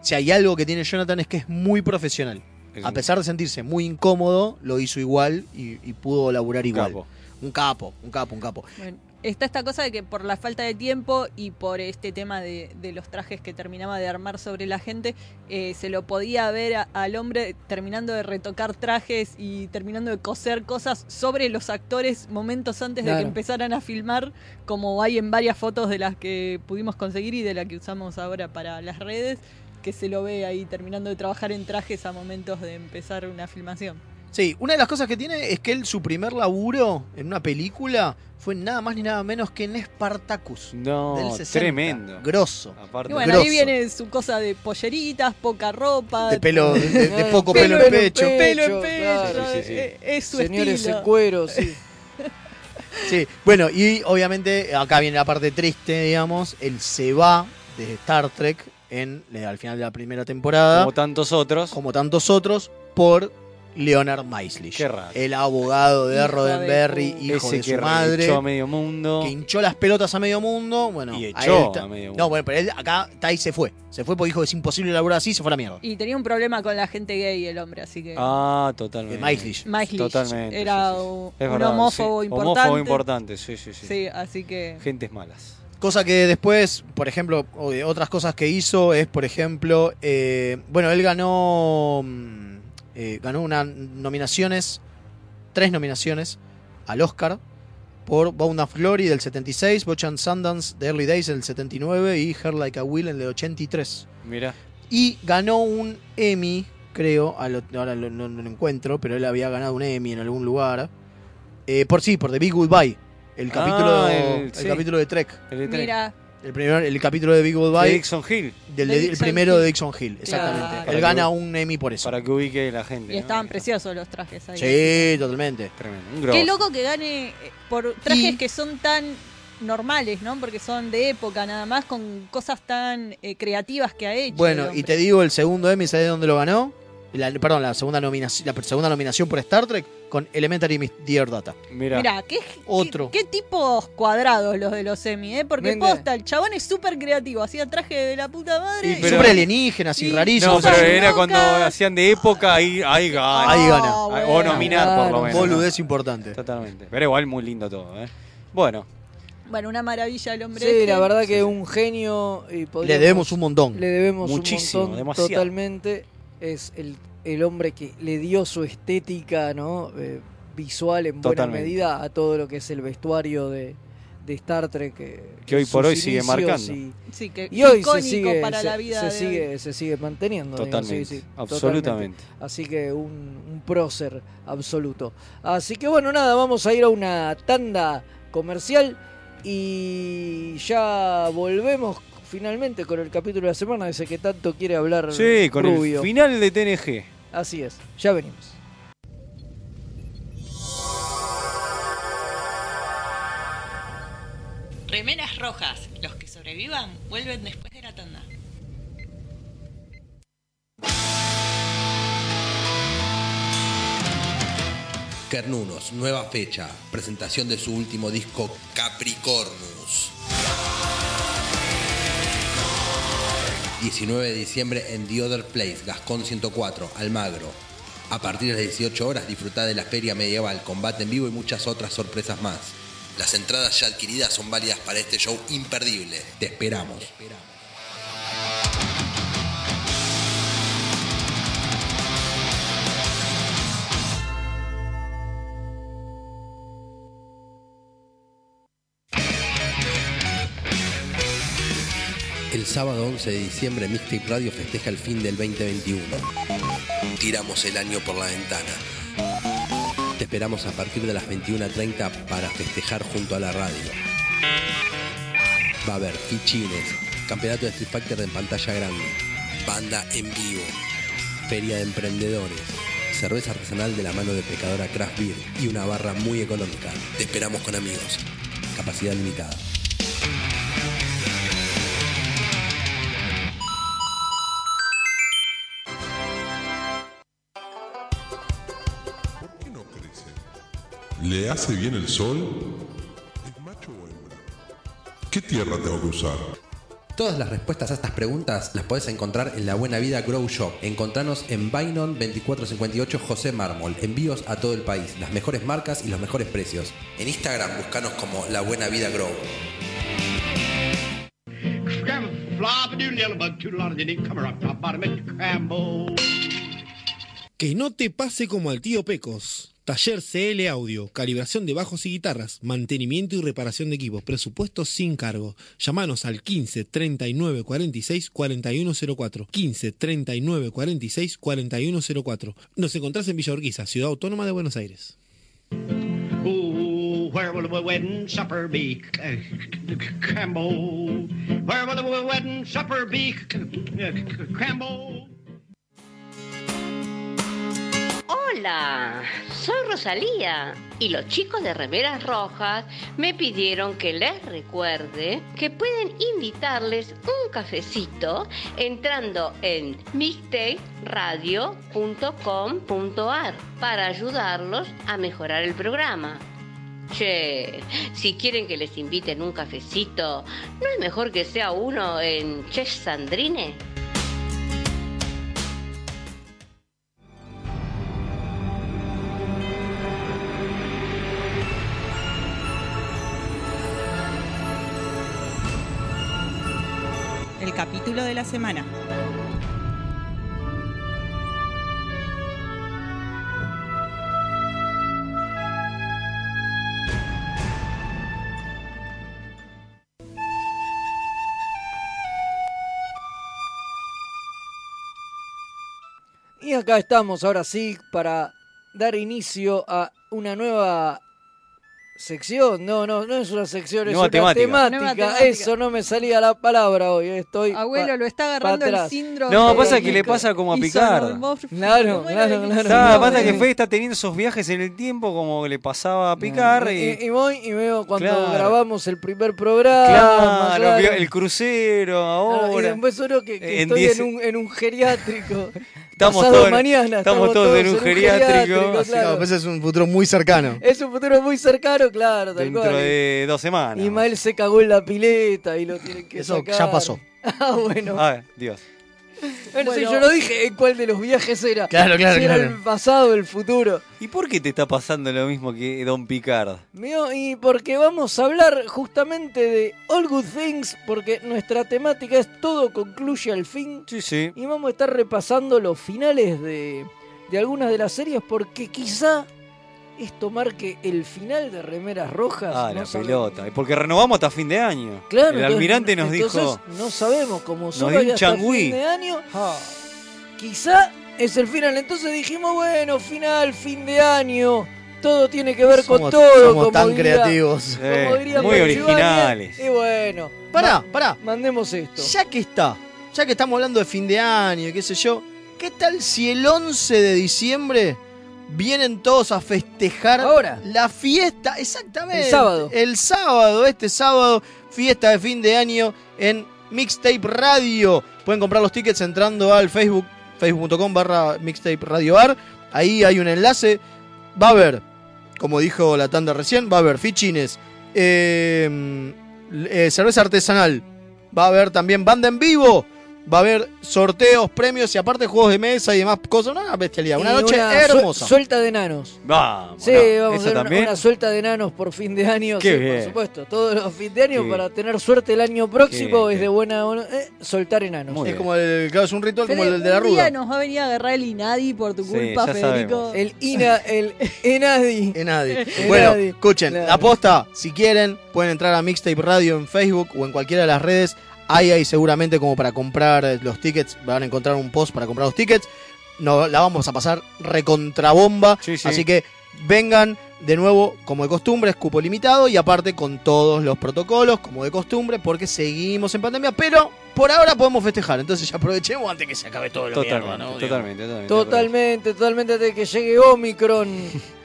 si hay algo que tiene Jonathan es que es muy profesional. Es A pesar de sentirse muy incómodo, lo hizo igual y, y pudo laburar igual. capo. Un capo, un capo, un capo. Bueno, está esta cosa de que por la falta de tiempo y por este tema de, de los trajes que terminaba de armar sobre la gente, eh, se lo podía ver a- al hombre terminando de retocar trajes y terminando de coser cosas sobre los actores momentos antes de que empezaran a filmar, como hay en varias fotos de las que pudimos conseguir y de la que usamos ahora para las redes. que se lo ve ahí terminando de trabajar en trajes a momentos de empezar una filmación. Sí, una de las cosas que tiene es que él, su primer laburo en una película fue nada más ni nada menos que en Spartacus. No, del 60. tremendo. Grosso. Aparte, Y bueno, Grosso. ahí viene su cosa de polleritas, poca ropa. De pelo, de, de- de [LAUGHS] poco pelo, en pecho. Pelo en pecho. claro. Sí, sí, sí. eh, Es su Señores estilo. en cuero, sí. [LAUGHS] Sí, bueno, y obviamente acá viene la parte triste, digamos. Él se va de Star Trek en, eh, al final de la primera temporada, como tantos otros. como tantos otros, por Leonard. Qué raro. El abogado de Hijo de Roddenberry, pu- hijo Ese de que su madre. echó a medio mundo. que hinchó las pelotas a medio mundo. Bueno, Y a echó él a medio mundo. No, bueno, pero él acá Tai se fue. Se fue porque dijo que es imposible laburar así y se fue a la mierda. Y tenía un problema con la gente gay el hombre, así que... Ah, totalmente. De Maislish. Maislish Totalmente. era sí, sí. un, Es un verdad, homófobo sí. importante. Homófobo importante, sí, sí, sí. Sí, así que... Gentes malas. Cosa que después, por ejemplo, de otras cosas que hizo es, por ejemplo, eh, bueno, él ganó mm, eh, ganó unas nominaciones, tres nominaciones al Oscar por Bound of Glory del 76, Butch and Sundance de Early Days del 79 y Her Like a Will en el 83. Mira. Y ganó un Emmy, creo, a lo- ahora lo- no, no lo encuentro, pero él había ganado un Emmy en algún lugar. Eh, por sí, por The Big Goodbye, el Ah, capítulo, el- el sí. capítulo de Trek. El de Trek. Mira, El, primer, el capítulo de Big De Goodbye. Dixon Hill. del, De de- el primero Hill. de Dixon Hill, exactamente. Claro. Él gana un Emmy por eso. Para que ubique la gente. y ¿no? estaban preciosos los trajes ahí. Sí, totalmente. Tremendo. Qué loco que gane eh, por trajes Y- que son tan normales, ¿no? Porque son de época nada más, con cosas tan eh, creativas que ha hecho. Bueno, y te digo, el segundo Emmy, ¿sabes dónde lo ganó? La- perdón, la segunda, nominación, la segunda nominación por Star Trek con Elementary Dear Data. Mira. Mira, qué, Otro. qué, qué tipos cuadrados los de los semi, ¿eh? Porque Venga. posta, el chabón es súper creativo, hacía traje de la puta madre. Y y- pero- Súper alienígenas y Sí. rarísimos. No, pero era cuando hacían de época, ahí, ahí gana. Ahí gana. Ah, O bueno. nominar, por lo menos. ¿no? Boludez importante. Totalmente. Pero igual muy lindo todo, ¿eh? Bueno, Bueno, una maravilla el hombre. Sí, este. la verdad que es un genio y Le debemos un montón. Le debemos Muchísimo, un montón demasiado. totalmente. Es el, el hombre que le dio su estética ¿no? Eh, visual en buena Totalmente. medida a todo lo que es el vestuario de, de Star Trek. eh, Que hoy por hoy sigue marcando. Y, Sí, que y hoy se icónico sigue, para se, la vida se de sigue, hoy. se sigue manteniendo. digo, totalmente. sí, sí, absolutamente. totalmente. Así que un, un prócer absoluto. Así que bueno, nada, vamos a ir a una tanda comercial y ya volvemos finalmente con el capítulo de la semana, ese que tanto quiere hablar Sí, con Rubio. el final de TNG. Así es, ya venimos. Remeras rojas. Los que sobrevivan vuelven después de la tanda. Kernunos, nueva fecha, presentación de su último disco Capricornus. 19 de diciembre en The Other Place, Gascón 104, Almagro. A partir de las 18 horas disfruta de la feria medieval, combate en vivo y muchas otras sorpresas más. Las entradas ya adquiridas son válidas para este show imperdible. Te esperamos. El sábado 11 de diciembre Mixtape Radio festeja el fin del 2021. Tiramos el año por la ventana. Te esperamos a partir de las 21.30 para festejar junto a la radio. Va a haber fichines, campeonato de Street Fighter en pantalla grande, banda en vivo, feria de emprendedores, cerveza artesanal de la mano de Pecadora Craft Beer y una barra muy económica. Te esperamos con amigos. Capacidad limitada. ¿Le hace bien el sol? ¿Es macho o hembra? ¿Qué tierra tengo que usar? Todas las respuestas a estas preguntas las puedes encontrar en La Buena Vida Grow Shop. Encontranos en Bainon 2458 José Mármol. Envíos a todo el país, las mejores marcas y los mejores precios. En Instagram buscanos como La Buena Vida Grow. Que no te pase como al tío Pecos. Taller CL Audio, calibración de bajos y guitarras, mantenimiento y reparación de equipos, presupuesto sin cargo. Llámanos al 15 39 46 4104. 15 39 46 4104. Nos encontrás en Villa Urquiza, Ciudad Autónoma de Buenos Aires. Ooh, where will the wedding supper be? C- c- Crambo. Where will the wedding supper be? C- Hola, soy Rosalía y los chicos de Remeras Rojas me pidieron que les recuerde que pueden invitarles un cafecito entrando en mixtaperadio.com.ar para ayudarlos a mejorar el programa. Che, si quieren que les inviten un cafecito, ¿no es mejor que sea uno en Che Sandrine? De la semana. Y acá estamos ahora sí para dar inicio a una nueva sección. No, no, no es una sección, es Nueva una temática. temática. Nueva temática. Eso no me salía la palabra hoy. Estoy Abuelo, lo está agarrando el síndrome. No, pasa que le pasa como a Picard. Claro, claro, claro. No, pasa que Fede está teniendo esos viajes en el tiempo como le pasaba a Picard. y, y, y voy y veo cuando Claro. grabamos el primer programa. claro, el crucero Claro, y ahora. después solo que, que En estoy diez- en, un, en un geriátrico. [LAUGHS] Estamos Pasado todos en- mañana. estamos todos en un geriátrico. Claro, claro. pues es un futuro muy cercano. Es un futuro muy cercano, claro, tal Dentro cual. de dos semanas. Ismael se cagó en la pileta y lo tienen que Eso sacar. ya pasó. [LAUGHS] Ah, bueno. Ay, Dios. Bueno, sí, Bueno. yo no dije en cuál de los viajes era. Claro, claro, si era claro. el pasado, el futuro. ¿Y por qué te está pasando lo mismo que Don Picard? Mío, y porque vamos a hablar justamente de All Good Things, porque nuestra temática es todo concluye al fin. Sí, sí. Y vamos a estar repasando los finales de, de algunas de las series, porque quizá esto marque el final de Remeras Rojas. Ah, no la sabemos. pelota. Y Porque renovamos hasta fin de año. Claro, el entonces- almirante nos entonces dijo. No sabemos, como solo dio hasta changüí. fin de año, quizá es el final. Entonces dijimos, bueno, final, fin de año, todo tiene que ver con todo. somos como tan diría- creativos. Eh, como diría muy originales. Y bueno, Pará, pará. mandemos esto. Ya que está, ya que estamos hablando de fin de año y qué sé yo, ¿qué tal si el 11 de diciembre vienen todos a festejar Ahora. la fiesta? Exactamente. El sábado. El sábado, este sábado, fiesta de fin de año en Mixtape Radio. Pueden comprar los tickets entrando al Facebook, facebook.com barra Mixtape Radio Bar. Ahí hay un enlace. Va a haber, como dijo la tanda recién, va a haber fichines, eh, eh, cerveza artesanal, va a haber también banda en vivo, va a haber sorteos, premios y aparte juegos de mesa y demás cosas. Una bestialidad, una Y noche hermosa. suelta de enanos. Vamos. Sí, no, vamos a ¿Eso hacer una, también? una suelta de enanos por fin de año, Qué sí, bien. por supuesto. Todos los fin de año Qué para tener suerte el año próximo Qué es de buena eh, soltar enanos. Muy es bien. como el, claro, es un ritual como el de la ruda. nos va a venir a agarrar el Inadi por tu culpa, Federico. El Ina, el Enadi. En [LAUGHS] nadie. En Bueno, escuchen, Claro. la posta, si quieren, pueden entrar a Mixtape Radio en Facebook o en cualquiera de las redes. Ahí hay seguramente como para comprar los tickets, van a encontrar un post para comprar los tickets. No, la vamos a pasar recontrabomba. Sí, sí. Así que vengan de nuevo, como de costumbre, es cupo limitado y aparte con todos los protocolos, como de costumbre, porque seguimos en pandemia, pero por ahora podemos festejar. Entonces ya aprovechemos antes que se acabe todo lo Totalmente, mierda, ¿no? totalmente, totalmente. Totalmente, totalmente de que llegue Omicron.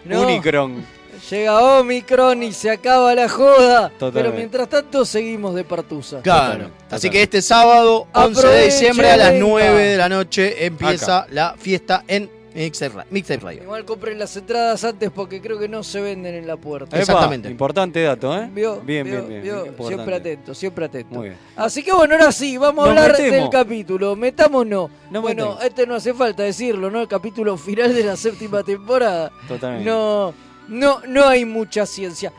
¿no? [LAUGHS] Unicron. Llega Omicron y se acaba la joda. Totalmente. Pero mientras tanto seguimos de partusa. Claro. Totalmente, Así que este sábado, 11 de diciembre, a las venga. 9 de la noche, empieza la fiesta en Mixtape Ra- Mixtape Radio. Igual compren las entradas antes porque creo que no se venden en la puerta. Epa, Exactamente. Importante dato, ¿eh? Vio, bien, vio, bien, bien, vio. Siempre atento, siempre atento. Muy bien. Así que bueno, ahora sí, vamos a Nos hablar metemos. del capítulo. Metámonos. Nos bueno, metemos. este no hace falta decirlo, ¿no? El capítulo final de la séptima temporada. Totalmente. No, no, no hay mucha ciencia.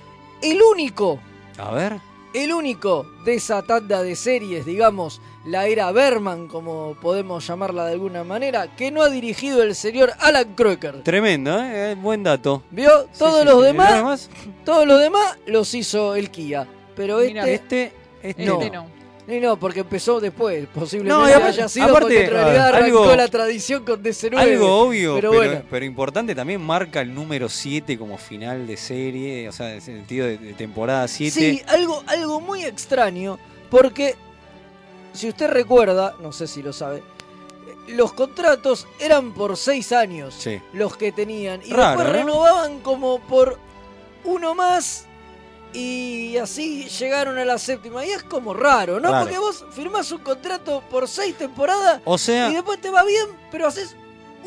El único, A ver. el único de esa tanda de series, digamos, la era Berman, como podemos llamarla de alguna manera, que no ha dirigido el señor Alan Crocker. Tremendo, ¿eh? Eh, Buen dato. ¿Vio? Todos sí, los sí. demás, ¿Los demás? todos los demás los hizo el Kia. Pero este, Mira, este, este no. Este no. No, porque empezó después, posiblemente No, y aparte- haya sido aparte, porque en realidad algo- arrancó la tradición con DC9. Algo obvio, pero, pero, bueno. pero importante también marca el número 7 como final de serie, o sea, en el sentido de, de temporada 7. Sí, algo, algo muy extraño, porque si usted recuerda, no sé si lo sabe, los contratos eran por seis años Sí. los que tenían, y Raro, después ¿no? renovaban como por uno más. Y así llegaron a la séptima. Y es como raro, ¿no? Raro. Porque vos firmás un contrato por seis temporadas O sea, y después te va bien, pero haces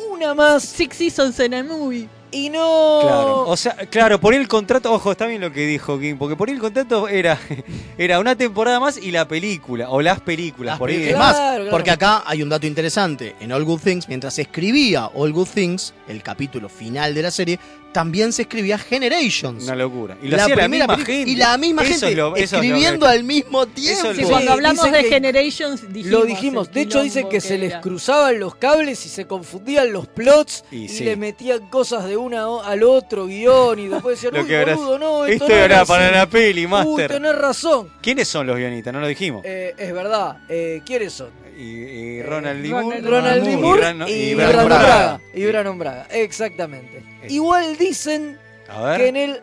una más. Six Seasons en el movie. Y no. Claro, o sea, claro, por el contrato, ojo, está bien lo que dijo Kim, porque por el contrato era, [LAUGHS] era una temporada más y la película, o las películas, por ahí. Es más, porque acá hay un dato interesante. En All Good Things, mientras se escribía All Good Things, el capítulo final de la serie, también se escribía Generations. Una locura. Y lo la primera misma peli- gente. Y la misma Eso gente es lo- eso es lo escribiendo que- al mismo tiempo. Sí, lo- cuando hablamos dicen de que- Generations dijimos. Lo dijimos. De hecho, dicen quilombo que se les cruzaban los cables y se confundían los plots y, Y sí. le metían cosas de una al otro guion y después decían, [LAUGHS] Lo uy, que habrá- boludo, no, esto, Esto no era para así". la peli, Uy, Master. tenés razón. ¿Quiénes son los guionistas? No lo dijimos. Eh, es verdad. Eh, ¿Quiénes son? Y, y Ronald D. Moore. Ronald D. Moore Brano- y, Braga. Y Braga, exactamente. Igual dicen A ver. que en el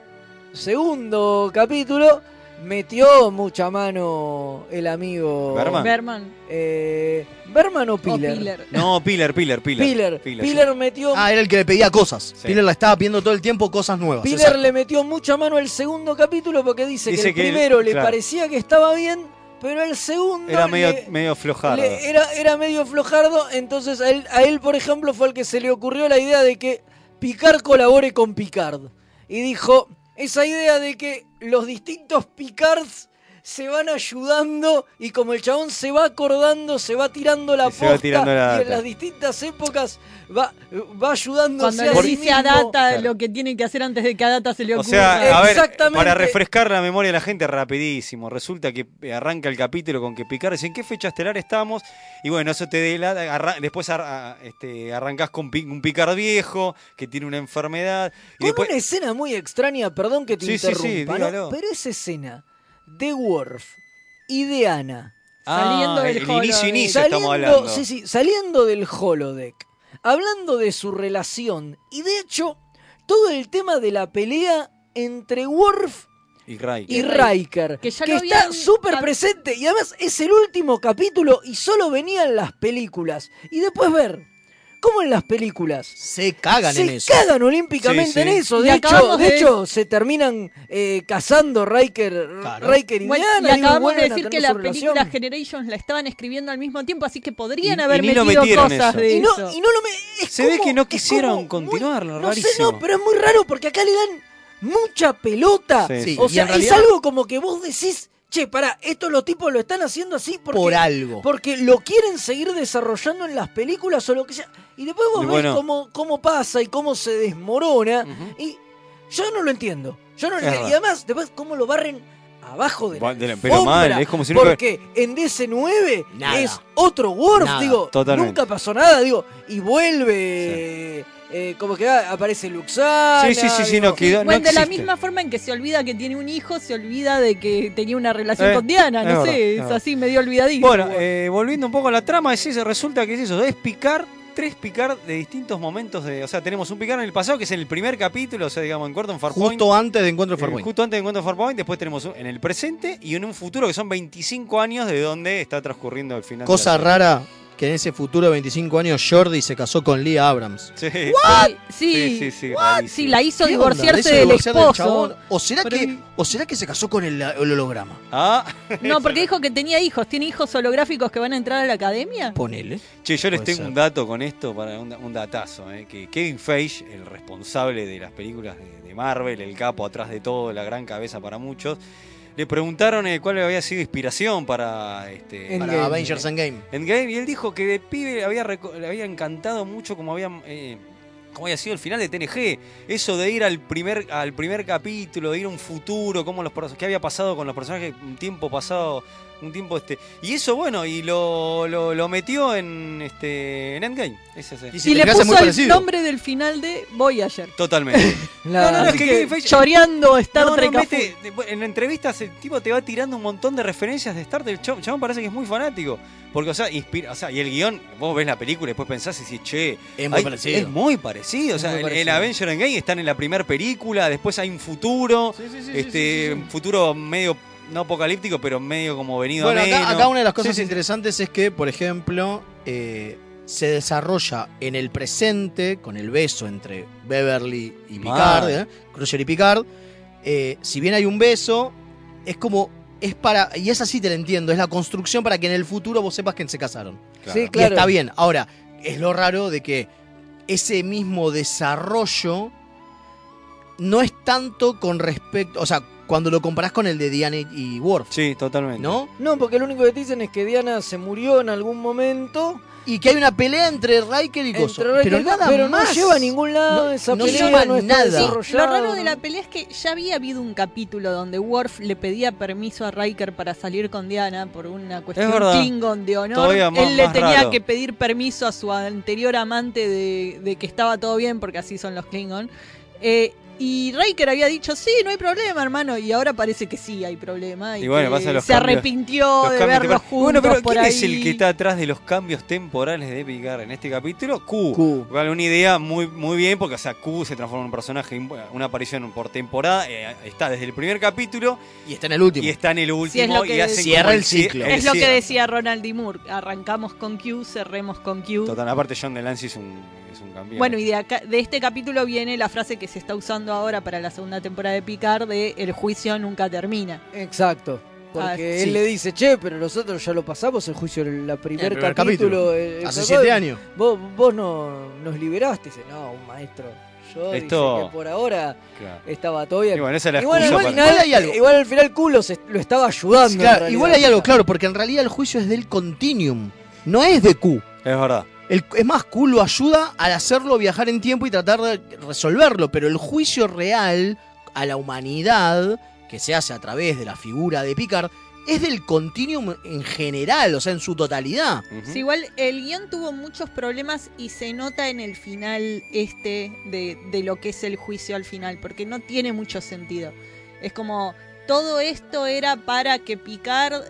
segundo capítulo metió mucha mano el amigo Berman. Berman. Eh, ¿Berman o Piller? Piller. No, Piller, Piller, Piller. Piller. Piller, Piller metió Ah, era el que le pedía cosas. Piller la estaba pidiendo todo el tiempo cosas nuevas. Piller exacto. le metió mucha mano al segundo capítulo porque dice, Dice que el que él- primero le claro. parecía que estaba bien, pero el segundo Era medio, le- medio flojardo. le- era, era medio flojardo. Entonces a él, a él, por ejemplo, fue el que se le ocurrió la idea de que Picard colabore con Picard. Y dijo, esa idea de que los distintos Picards se van ayudando y como el chabón se va acordando, se va tirando la Y se va posta tirando la y en las distintas épocas va, va ayudándose Cuando a le sí a. Data lo que tiene que hacer antes de que a Data se le O ocurra. sea, a ver, Exactamente. para refrescar la memoria de la gente rapidísimo, resulta que arranca el capítulo con que Picard dice en qué fecha estelar estamos y bueno, eso te delata, arra- después ar- a- este, arrancás con Pi- un Picard viejo que tiene una enfermedad y Con después una escena muy extraña, perdón que te Sí, sí, sí, interrumpa, ¿no? dígalo. pero esa escena de Worf y de Ana Ah, el, el inicio inicio estamos saliendo, hablando. sí, sí, saliendo del holodeck, hablando de su relación y de hecho todo el tema de la pelea entre Worf Y Riker. y Riker, Que ya que lo está habían- súper presente y además es el último capítulo y solo venían las películas y después ver cómo en las películas Se cagan se en eso. cagan olímpicamente Sí, sí. en eso. De hecho, de de- hecho, se terminan eh, casando Riker, Riker y Bueno, Diana. y acabamos de decir que la película relación. Generations la estaban escribiendo al mismo tiempo, así que podrían Y- haber y metido metieron cosas eso. de Y no, eso. y no lo me- es Se ve como- que no quisieron como continuarlo, No sé, rarísimo. no, pero es muy raro porque acá le dan mucha pelota. Sí, sí. O sea, es algo como que vos decís, che, pará, estos los tipos lo están haciendo así porque, Por algo. porque lo quieren seguir desarrollando en las películas o lo que sea. Y después vos Y ves bueno. cómo, cómo pasa y cómo se desmorona. Y yo no lo entiendo. Yo no lo Es entiendo. Y además, después cómo lo barren abajo de la, de la- pero mal, es como si nunca- Porque en DC9 Nada. es otro Worf, Nada. digo. Totalmente. Nunca pasó nada, digo. Y vuelve. Eh, como que ah, aparece Luxana. Sí, sí, sí, sí, no quedó. Bueno, no de la existe. misma forma en que se olvida que tiene un hijo, se olvida de que tenía una relación Eh, con Diana, es no verdad, sé, es es verdad. así medio olvidadizo. Bueno, eh, volviendo un poco a la trama, es eso, resulta que es eso, es picar tres picar de distintos momentos de, o sea, tenemos un picar en el pasado que es en el primer capítulo, o sea, digamos, en Quantum Farpoint. Justo antes de Encuentro eh, Farpoint. justo antes de Encuentro Farpoint, después tenemos un- en el presente y en un futuro que son 25 años de donde está transcurriendo el final. de Cosa la rara que en ese futuro de 25 años Jordi se casó con Leah Abrams. Sí. Sí, Sí, sí, sí, sí, la hizo divorciarse ¿Hizo del divorciar del esposo. chabón? ¿O será, Pero- que, ¿O será que se casó con el, el holograma? Ah, [LAUGHS] No, porque dijo que tenía hijos. ¿Tiene hijos holográficos que van a entrar a la academia? Ponele. Che, yo les Puede tengo ser. un dato con esto, para un, un datazo, eh, que Kevin Feige, el responsable de las películas de, de Marvel, el capo atrás de todo, la gran cabeza para muchos, le preguntaron eh, cuál había sido inspiración para este Endgame. Para Avengers Endgame. Endgame, y él dijo que de pibe le había, le había encantado mucho como había eh, como había sido el final de TNG, eso de ir al primer al primer capítulo, de ir a un futuro, cómo los qué había pasado con los personajes un tiempo pasado un tiempo este. Y eso, bueno, y lo, lo, lo metió en este en Endgame. Ese, ese. Y, le puso el nombre del final de Voyager. Totalmente. [LAUGHS] La- No, no, no, es que que, Kevin Feige- choreando Star Trek a mete- en entrevistas el tipo te va tirando un montón de referencias de Star Trek. El chabón- parece que es muy fanático. Porque, o sea, inspira, o sea, y el guion, vos ves la película y después pensás y decís, che, Es muy hay- parecido. Es muy parecido. O sea, parecido. en Avenger Endgame están en la primera película, después hay un futuro, este, un futuro medio no apocalíptico, pero medio como venido Bueno, a acá, menos. acá una de las cosas Sí, sí, sí. interesantes es que, por ejemplo, eh, se desarrolla en el presente con el beso entre Beverly y Picard. ¿eh? Crusher y Picard. Eh, si bien hay un beso, es como. Es para. Y esa sí te la entiendo. Es la construcción para que en el futuro vos sepas que se casaron. Sí, Y claro. está bien. Ahora, es lo raro de que ese mismo desarrollo no es tanto con respecto. O sea, cuando lo comparás con el de Diana y- Worf. Sí, totalmente. ¿No? No, porque lo único que te dicen es que Diana se murió en algún momento. Y que hay una pelea entre Riker y Riker pero nada pero más. no lleva a ningún lado No- esa no pelea, lleva no está nada. Lo raro de la pelea es que ya había habido un capítulo donde Worf le pedía permiso a Riker para salir con Diana por una cuestión. Klingon de honor. Todavía más- Él le más tenía raro. que pedir permiso a su anterior amante de, de que estaba todo bien, porque así son los Klingon. Eh, y Riker había dicho, sí, no hay problema, hermano. Y ahora parece que sí hay problema. Y, Y bueno, que pasa los se cambios- arrepintió los de verlos juntos Bueno, pero por ¿quién ahí. es el que está atrás de los cambios temporales de Picard en este capítulo? Q. Q. Vale, una idea muy, muy bien, porque o sea, Q se transforma en un personaje, una aparición por temporada. eh, está desde el primer capítulo Y está en el último. y está en el Sí, es lo último que y hacen cierra el ciclo. Es lo que decía Ronald D. Moore. Arrancamos con Q, cerremos con Q. Total, aparte John Delancey es un, es un campeón. Bueno, y de, acá, de este capítulo viene la frase que se está usando ahora para la segunda temporada de Picard de el juicio nunca termina. Exacto. Porque Ah, él sí. le dice, che, pero nosotros ya lo pasamos el juicio en la primer, El primer capítulo. capítulo. eh, Hace siete años. Vos, vos no, nos liberaste. Dice, no, un maestro. Yo Esto- dice que por ahora Claro. estaba todo bien. Y bueno, esa es la igual, igual, para- Igual hay final, algo. igual al final Culo se- lo estaba ayudando. Claro, igual hay algo claro, porque en realidad el juicio es del Continuum. No es de Q. Es verdad. El- es más, Q lo ayuda al hacerlo viajar en tiempo y tratar de resolverlo. Pero el juicio real a la humanidad, que se hace a través de la figura de Picard, es del Continuum en general, o sea, en su totalidad. Sí, igual el guion tuvo muchos problemas y se nota en el final este de, de lo que es el juicio al final, porque no tiene mucho sentido. Es como, todo esto era para que Picard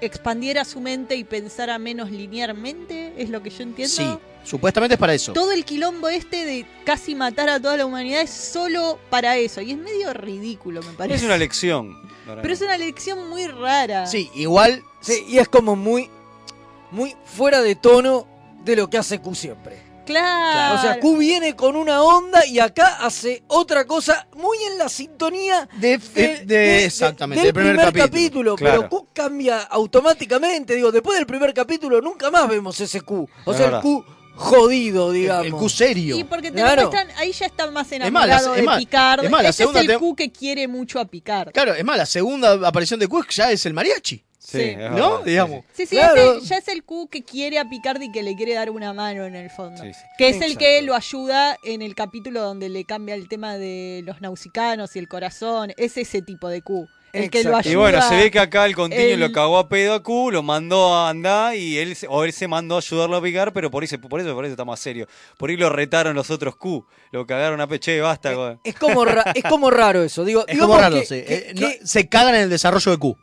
expandiera su mente y pensara menos linealmente, es lo que yo entiendo. Sí, supuestamente es para eso. Todo el quilombo este de casi matar a toda la humanidad es solo para eso. Y es medio ridículo, me parece. Es una lección. Pero es una lección muy rara. Sí, igual. Sí, y es como muy, muy fuera de tono de lo que hace Q siempre. Claro. O sea, Q viene con una onda y acá hace otra cosa muy en la sintonía de, de- de- exactamente, del del primer capítulo. Pero Claro. Q cambia automáticamente. Digo, después del primer capítulo nunca más vemos ese Q. O Es sea, el verdad. Q jodido, digamos. El Q serio. Y porque te Claro. lo muestran, ahí ya está más enamorado es de Picard. es más, la Ese es segunda el Q que quiere mucho a Picard. Claro, es más, la segunda aparición de Q ya es el mariachi. Sí, ¿No? Digamos. Sí, sí, Claro. ese ya es el Q que quiere a Picard y que le quiere dar una mano en el fondo. Sí, sí. Que es el Exacto. que lo ayuda en el capítulo donde le cambia el tema de los nausicanos y el corazón. Es ese tipo de Q. El que lo Exacto. ayuda. Y bueno, se ve que acá el continuo el- lo cagó a pedo a Q, lo mandó a andar y él, se- o él se mandó a ayudarlo a picar, pero por eso, por eso, por eso está más serio. Por ahí lo retaron los otros Q, lo cagaron a peche, basta. con- Es como, ra- es como raro eso. Digo, Es digamos como raro, que, sí. que- Eh, no, que- se cagan en el desarrollo de Q.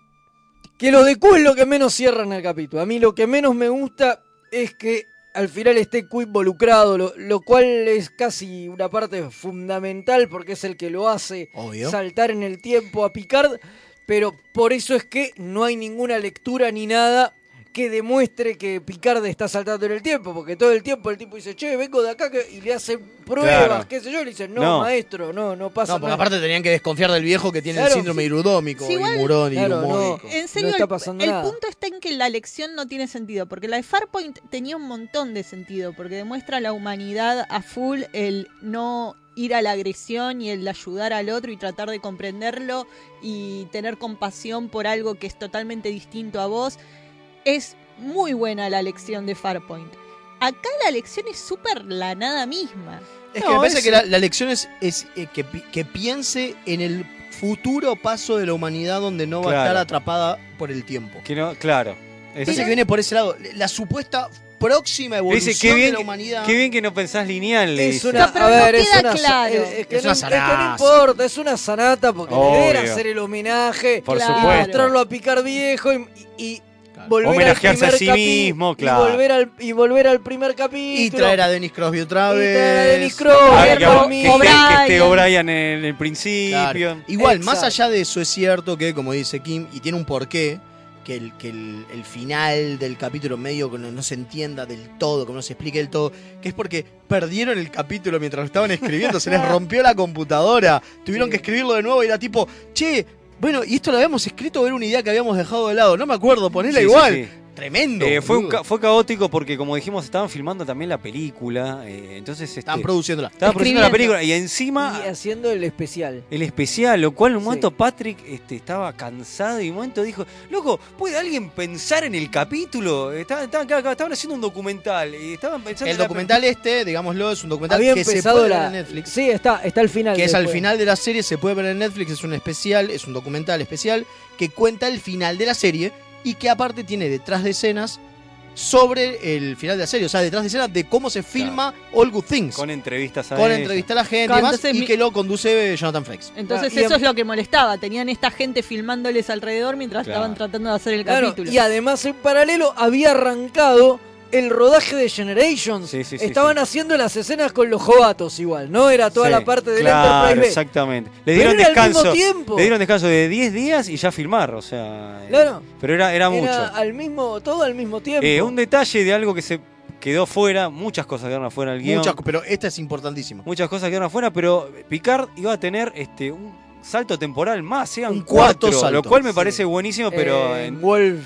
que lo de Q es lo que menos cierran el capítulo. A mí lo que menos me gusta es que al final esté Q involucrado, lo, lo cual es casi una parte fundamental porque es el que lo hace Obvio. saltar en el tiempo a Picard, pero por eso es que no hay ninguna lectura ni nada que demuestre que Picard está saltando en el tiempo, porque todo el tiempo el tipo dice, che, vengo de acá, que-", y le hacen pruebas, Claro. qué sé yo, y le dicen, no, No. maestro, no, no pasa No, porque nada. aparte tenían que desconfiar del viejo que tiene Claro, el síndrome sí. irudómico Sí, igual- y murón y Claro. En serio, No está el- pasando el, nada. punto está en que la lección no tiene sentido, porque la de Farpoint tenía un montón de sentido, porque demuestra la humanidad a full, el no ir a la agresión y el ayudar al otro y tratar de comprenderlo y tener compasión por algo que es totalmente distinto a vos. Es muy buena la lección de Farpoint. Acá la lección es súper la nada misma. Es No, que me parece es- que la, la lección es, es, eh, que, que piense en el futuro paso de la humanidad donde no va a Claro. estar atrapada por el tiempo. Que no, claro. Es- Parece que viene por ese lado. La supuesta próxima evolución Dice, qué bien, de la humanidad. qué bien que no pensás lineal, le Es una, pero a no ver, es queda una, claro. es, es que Es no, una es que no importa, es una sanata porque Obvio. hacer el homenaje Por y supuesto. mostrarlo a picar viejo y, y- y volver Homenajearse al a sí mismo, y claro. volver al y volver al primer capítulo Y traer a Dennis Crosby otra Y vez. traer a Dennis Crosby, Ah, que, esté- que esté O'Brien. En el principio. Claro. Igual, más allá de eso, es cierto que, como dice Kim, y tiene un porqué, que el, que el, el final del capítulo medio que no, no se entienda del todo, que no se explique del todo, que es porque perdieron el capítulo mientras lo estaban escribiendo, se les [LAUGHS] rompió la computadora, tuvieron que escribirlo de nuevo y era tipo, che, bueno, y esto lo habíamos escrito o era una idea que habíamos dejado de lado, no me acuerdo, ponela Sí, sí, igual. sí. Tremendo. Eh, fue, un ca- fue caótico porque, como dijimos, estaban filmando también la película. eh, entonces este, Estaban produciéndola. Estaban produciendo la película y encima y haciendo el especial el especial, lo cual en un Sí. momento Patrick este, estaba cansado y en un momento dijo, loco, ¿puede alguien pensar en el capítulo? Estaban, estaban, estaban haciendo un documental y estaban pensando El documental este, digámoslo, es un documental había que se puede ver en Netflix. sí está está al final que es al final de la serie, se puede ver en Netflix, es un especial, es un documental especial que cuenta el final de la serie y que aparte tiene detrás de escenas sobre el final de la serie, o sea, detrás de escenas de cómo se filma All Good Things. Con entrevistas a Con ella. entrevista a la gente y entonces y que lo conduce Jonathan Frakes. Entonces eso es lo que molestaba. Tenían esta gente filmándoles alrededor mientras Claro. estaban tratando de hacer el Claro, capítulo. y además en paralelo había arrancado el rodaje de Generations. Sí, sí, sí, Estaban haciendo las escenas con los jovatos igual, ¿no? Era toda Sí, la parte del claro, Enterprise B. exactamente. Le Pero dieron era al mismo descanso. tiempo. Le dieron descanso de 10 días y ya filmar, o sea. eh, Claro. Pero era, era Era mucho. al mismo, todo al mismo tiempo. Eh, un detalle de algo que se quedó fuera, muchas cosas quedaron afuera del guion. Muchas, pero esta es importantísima. Muchas cosas quedaron afuera, pero Picard iba a tener este un salto temporal más, eran Un cuarto cuatro, salto. lo cual me Sí. parece buenísimo, pero Eh, en- Wolf.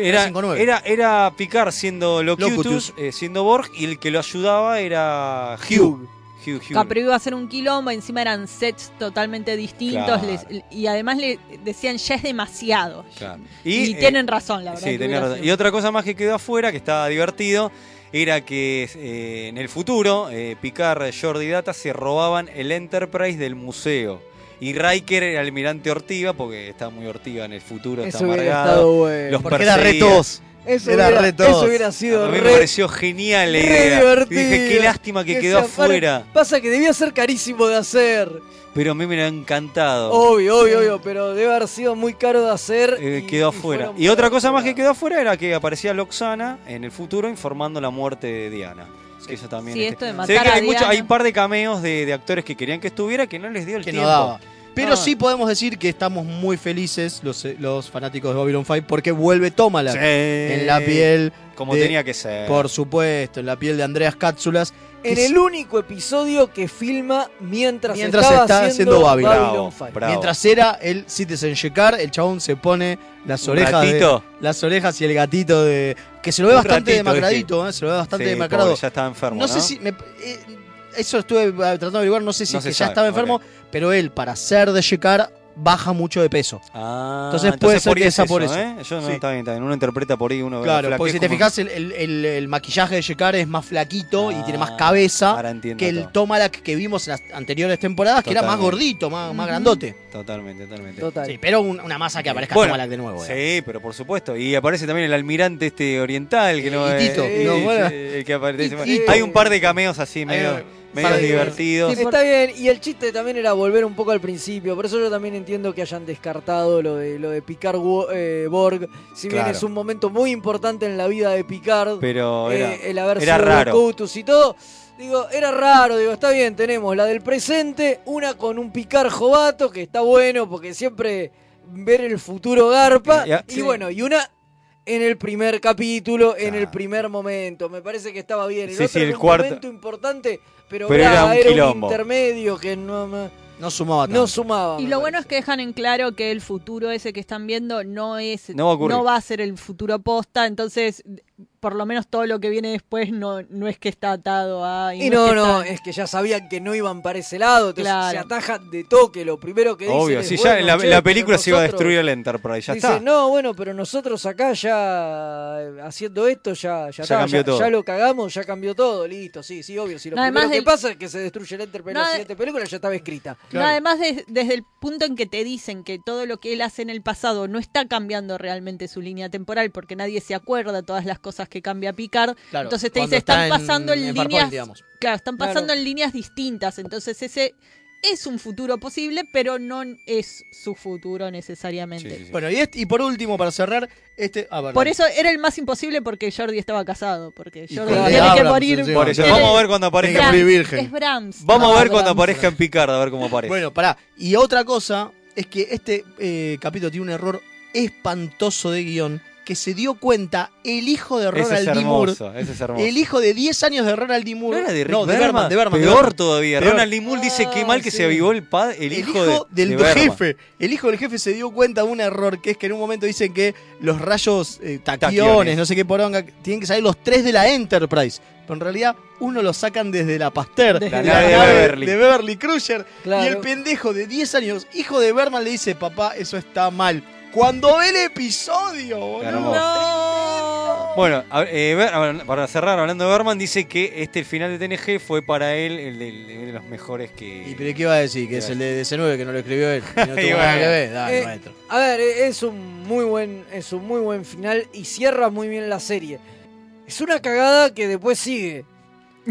Que era, 359. era, era Picard siendo Locutus, Locutus. eh, siendo Borg, y el que lo ayudaba era Hugh. Hugh, Hugh. Pero iba a ser un quilombo, encima eran sets totalmente distintos Claro. les- y además le decían ya es demasiado. Claro. Y, eh, tienen razón, la verdad. Sí, razón. Y otra cosa más que quedó afuera, que estaba divertido, era que eh, en el futuro eh, Picard, Jordi y Data se robaban el Enterprise del museo. Y Riker el almirante Ortiga, porque está muy Ortiga en el futuro, está Eso amargado. bueno. Los Porque era re perseguía. tos. Eso Era hubiera, eso hubiera sido A mí me re, pareció genial la idea. divertido. Dije, qué lástima que, quedó afuera. Pasa que debía ser carísimo de hacer. Pero a mí me ha encantado. Obvio, obvio, obvio, pero debe haber sido muy caro de hacer. Eh, y- quedó afuera. Y otra cosa más que quedó afuera era que aparecía Loxana en el futuro informando la muerte de Diana. Eso también Sí, este, esto de se matar ve que a hay, mucho- Diana. hay un par de cameos de, de actores que querían que estuviera que no les dio el que tiempo. no daba. Pero Ah. sí podemos decir que estamos muy felices los, los fanáticos de Babylon 5 porque vuelve Tomalak Sí. en la piel Como de- tenía que ser. Por supuesto, en la piel de Andreas Cápsulas. En es- el único episodio que filma mientras, Mientras estaba está haciendo, haciendo Babylon. Bravo, 5. bravo. Mientras era el Citizen Shekar, el chabón se pone las orejas, de- las orejas y el gatito de que se lo ve Un bastante ratito, demacradito, ¿eh? se lo ve bastante Sí, demacrado. ya estaba enfermo, no, ¿no? sé si me- eh, eso estuve eh, tratando de averiguar, no sé si No es que ya estaba enfermo, pero él para ser de Shekar baja mucho de peso. Ah, Entonces puede ser por que es sea por eso. ¿eh? Yo no, Sí. está bien, está bien. Uno interpreta por ahí, uno ve Claro, la porque si te como- fijas, el, el- el- el maquillaje de Shekar es más flaquito y tiene más Ah, cabeza que el todo. Tomalak que vimos en las anteriores temporadas, que era más gordito, más, más grandote. Totalmente, totalmente. Total. Sí, pero un- una masa que aparezca Bueno, Tomalak de nuevo. eh. Sí, pero por supuesto. Y aparece también el almirante este oriental, que no Y Tito, eh, no, sí, bueno. sí, el que aparece. Hay un par de cameos así medio, medio divertidos. Sí, Está bien, y el chiste también era volver un poco al principio, por eso yo también entiendo que hayan descartado lo de lo de Picard eh, Borg, si bien Claro. es un momento muy importante en la vida de Picard, Pero era, eh, el haber era sido raro. Locutus y todo, digo, era raro, digo, está bien, tenemos la del presente, una con un Picard jovato, que está bueno porque siempre ver el futuro garpa, Ya, y sí. bueno, y una en el primer capítulo, en el primer momento, me parece que estaba bien, el Sí, otro sí, era el un cuarto- momento importante, pero, Pero bla, era un era un quilombo. intermedio que no, no, No sumaba tanto. no sumaba. Y me lo bueno es que dejan en claro que el futuro ese que están viendo no es No va a ocurrir. no va a ser el futuro posta, entonces por lo menos todo lo que viene después no, no es que está atado a... Y no, que no, está- es que ya sabían que no iban para ese lado, entonces Claro. se atajan de toque. Lo primero que dicen Obvio, es, si bueno, ya en la, che, la pero película se iba a destruir el Enterprise, ya Dicen, está. no, bueno, pero nosotros acá ya haciendo esto ya, ya, Ya está, cambió ya, todo. ya lo cagamos, ya cambió todo, listo, sí, sí, obvio. Si lo No, primero además que del- pasa es que se destruye el Enterprise en la de- siguiente película ya estaba escrita. No, además, de- desde el punto en que te dicen que todo lo que él hace en el pasado no está cambiando realmente su línea temporal, porque nadie se acuerda todas las cosas que cambia Picard. Claro, entonces te dice, están está pasando en, líneas. Claro, están pasando Claro. en líneas distintas. Entonces ese es un futuro posible, pero no es su futuro necesariamente. Bueno, y, este- y por último, para cerrar, este. ah. Por eso era el más imposible porque Jordi estaba casado, porque Jordi tiene que Abrams morir. encima. Por eso, vamos es- a ver cuando aparezca. Que morir virgen. Es Brahms. Vamos no a ver cuando aparezca en Picard, a ver cómo aparece. Bueno, pará. Y otra cosa es que este eh, capítulo tiene un error espantoso de guion que se dio cuenta el hijo de ese es Ronald D. Moore. hermoso, ese es hermoso. El hijo de 10 años de Ronald D. ¿No Moore. era de Rick no, de Berman? Berman, de Berman. de Peor Berman. todavía. Peor. Ronald D. Moore dice que mal que se avivó el, pa- el, El hijo, hijo, de, del de jefe. El hijo del jefe se dio cuenta de un error que es que en un momento dicen que los rayos eh, taquiones, Taquiones. no sé qué poronga, tienen que salir los tres de la Enterprise. Pero en realidad uno lo sacan desde la Pasteur, Desde de la nave de Beverly. de Beverly Crusher. Claro. Y el pendejo de 10 años, hijo de Berman, le dice, papá, eso está mal. Cuando ve el episodio, boludo. Hermoso. Bueno, a eh, Ber- para cerrar, hablando de Berman, dice que este el final de TNG fue para él el de, el de los mejores que. ¿Y pero qué iba a decir? Que es el de DC9 que no lo escribió él. [LAUGHS] que no tuvo Y nada que bueno. ver. Dale, Eh, maestro. A ver, eh, es un muy buen, es un muy buen final y cierra muy bien la serie. Es una cagada que después sigue.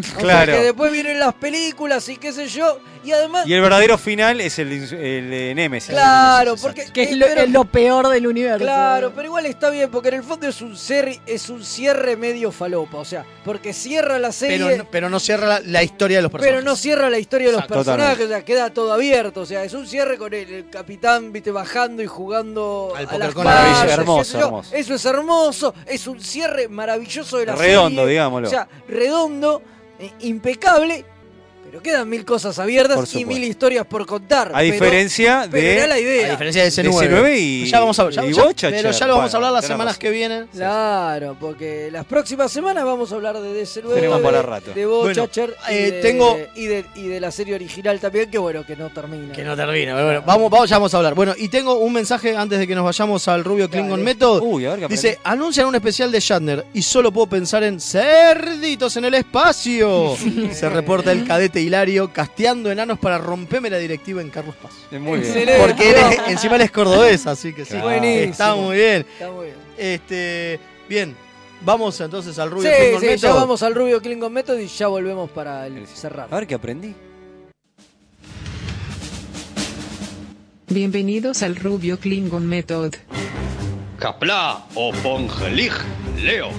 [LAUGHS] Claro. que después vienen las películas y qué sé yo. Y además. Y el verdadero final es el, el de Nemesis. Claro, porque. Que es lo, pero- es lo peor del universo. Claro, pero igual está bien, porque en el fondo es un cierre, es un cierre medio falopa. O sea, porque cierra la serie. Pero, no- pero no cierra la, la historia de los personajes. Pero no cierra la historia de los Exacto. personajes, o sea, queda todo abierto. O sea, es un cierre con el, el capitán, viste, bajando y jugando Al a las con sé hermoso, hermoso. Eso es hermoso, es un cierre maravilloso de la Redondo, serie. digámoslo. O sea, redondo, impecable, pero quedan mil cosas abiertas y mil historias por contar. A pero- diferencia pero de. era la idea. A diferencia de ese De 9. C9 y- ya vamos a, ya- y ya- Voyager. Pero ya lo vamos a Bueno, hablar las tenemos- semanas que vienen. Claro, porque las próximas semanas vamos a hablar de DC9, Tenemos para de, rato. de Voyager Bueno, y, eh, de, tengo- y, de, y de la serie original también, que bueno, que no termina. Que no termina. pero Bueno, vamos, vamos, ya vamos a hablar. Bueno, y tengo un mensaje antes de que nos vayamos al Rubio Klingon Dale. Method. Uy, a ver qué Dice, anuncian un especial de Shatner y solo puedo pensar en cerditos en el espacio. [LAUGHS] Se reporta el cadete Hilario casteando enanos para romperme la directiva en Carlos Paz. Muy bien. Excelente. Porque él es- encima él es cordobés, así que sí. Buenísimo. Está muy bien. Está muy bien. Este, bien, vamos entonces al Rubio Sí, Klingon sí, Method. ya vamos al Rubio Klingon Method y ya volvemos para el cerrar. A ver qué aprendí. Bienvenidos al Rubio Klingon Method. Kapla o Pongelig, Leo.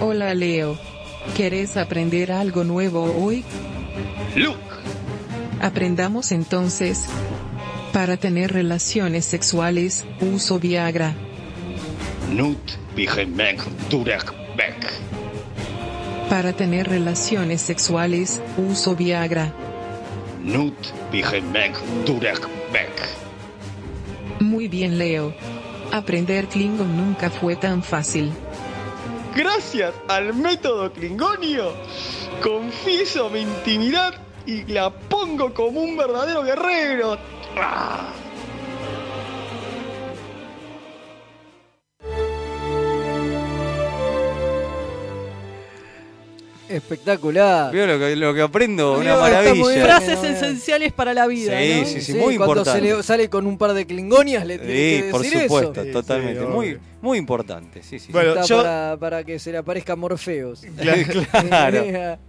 Hola Leo. ¿Querés aprender algo nuevo hoy? Luke. Aprendamos entonces. Para tener relaciones sexuales, uso Viagra. Nut Bigemek Durek Beck. Para tener relaciones sexuales, uso Viagra. Nut Bigemek Durek Beck. Muy bien Leo. Aprender Klingon nunca fue tan fácil. Gracias al método Klingonio, confieso mi intimidad y la pongo como un verdadero guerrero. ¡Ah! Espectacular. Veo lo que, lo que aprendo, una maravilla. bien. Frases esenciales para la vida. Sí, ¿no? sí, sí, muy cuando importante. le sale con un par de klingonias le tiene Sí, que por decir supuesto, eso. totalmente. sí, muy, muy importante. Sí, sí. Bueno, Está yo- para, para que se le aparezca Morfeos. [LAUGHS] claro.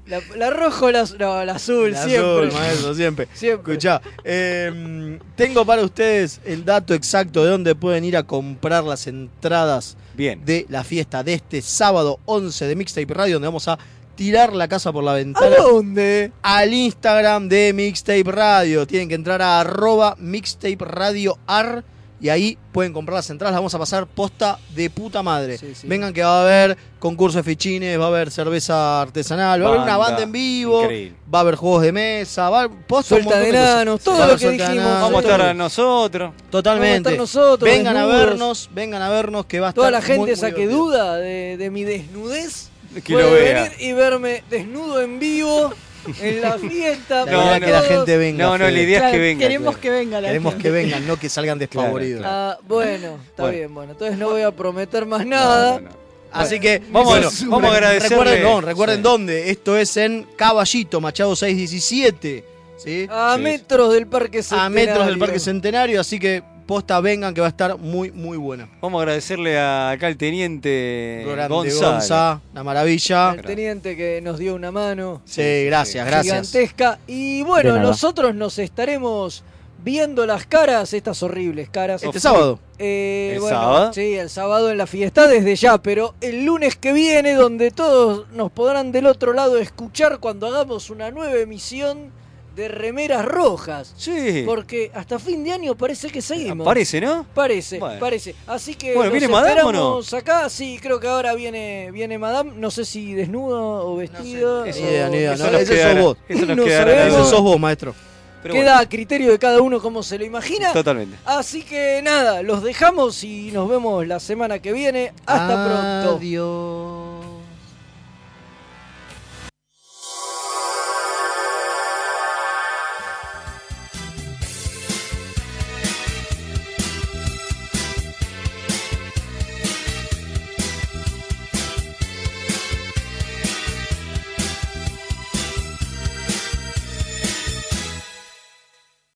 La, la roja o la, no, la azul, El siempre. azul, maestro, siempre. [LAUGHS] Siempre. Escuchá, eh, tengo para ustedes el dato exacto de dónde pueden ir a comprar las entradas Bien. de la fiesta de este sábado 11 de Mixtape Radio, donde vamos a tirar la casa por la ¿A ventana. dónde? Al Instagram de Mixtape Radio. Tienen que entrar a arroba Mixtape Radio Ar y ahí pueden comprar las entradas. Las vamos a pasar posta de puta madre. Vengan que va a haber concurso de fichines, va a haber cerveza artesanal, va a haber una Banda. en vivo, Increíble. va a haber juegos de mesa, va a haber posta, un Suelta montón de enanos, todo Va a lo que dijimos. enanos, Vamos a estar nosotros. Totalmente. Vamos a estar nosotros, vengan a vernos, vengan a vernos que va a estar Toda la gente muy esa que divertido. duda de, de mi desnudez Que puede lo vea. venir y verme desnudo en vivo en la fiesta. La para idea es que la gente venga. No, no, la idea es que venga. Queremos claro. que venga la Queremos gente. que vengan, no que salgan desfavoridos. Ah, bueno, está Bueno. bien, bueno. Entonces no voy a prometer más nada. No, no, no. Así que Vamos, bueno, vamos a agradecerle. Recuerden, no, recuerden Sí. dónde. Esto es en Caballito, Machado 617. ¿sí? A Sí. metros del Parque A Centenario. metros del Parque Centenario. Así que posta, vengan que va a estar muy, muy buena. Vamos a agradecerle a acá al teniente Grande. Gonza, una maravilla. Al teniente que nos dio una mano. Sí, gracias, gracias. Gigantesca. Y bueno, nosotros nos estaremos viendo las caras, estas horribles caras. Este sábado. Eh, ¿El bueno, sábado? Sí, el sábado en la fiesta desde ya, pero el lunes que viene, donde todos nos podrán del otro lado escuchar cuando hagamos una nueva emisión de Remeras Rojas. Sí. Porque hasta fin de año parece que seguimos. Parece, ¿no? Parece, Bueno. parece. Así que Bueno, ¿viene Madame o no? esperamos acá. Sí, creo que ahora viene viene Madame. No sé si desnuda o vestida. Ni o- idea, ni idea. Eso No, nos ese sos vos. Eso nos No duda. sos vos, maestro. Pero Queda bueno, a criterio de cada uno como se lo imagina. Totalmente. Así que nada, los dejamos y nos vemos la semana que viene. Hasta pronto. Adiós.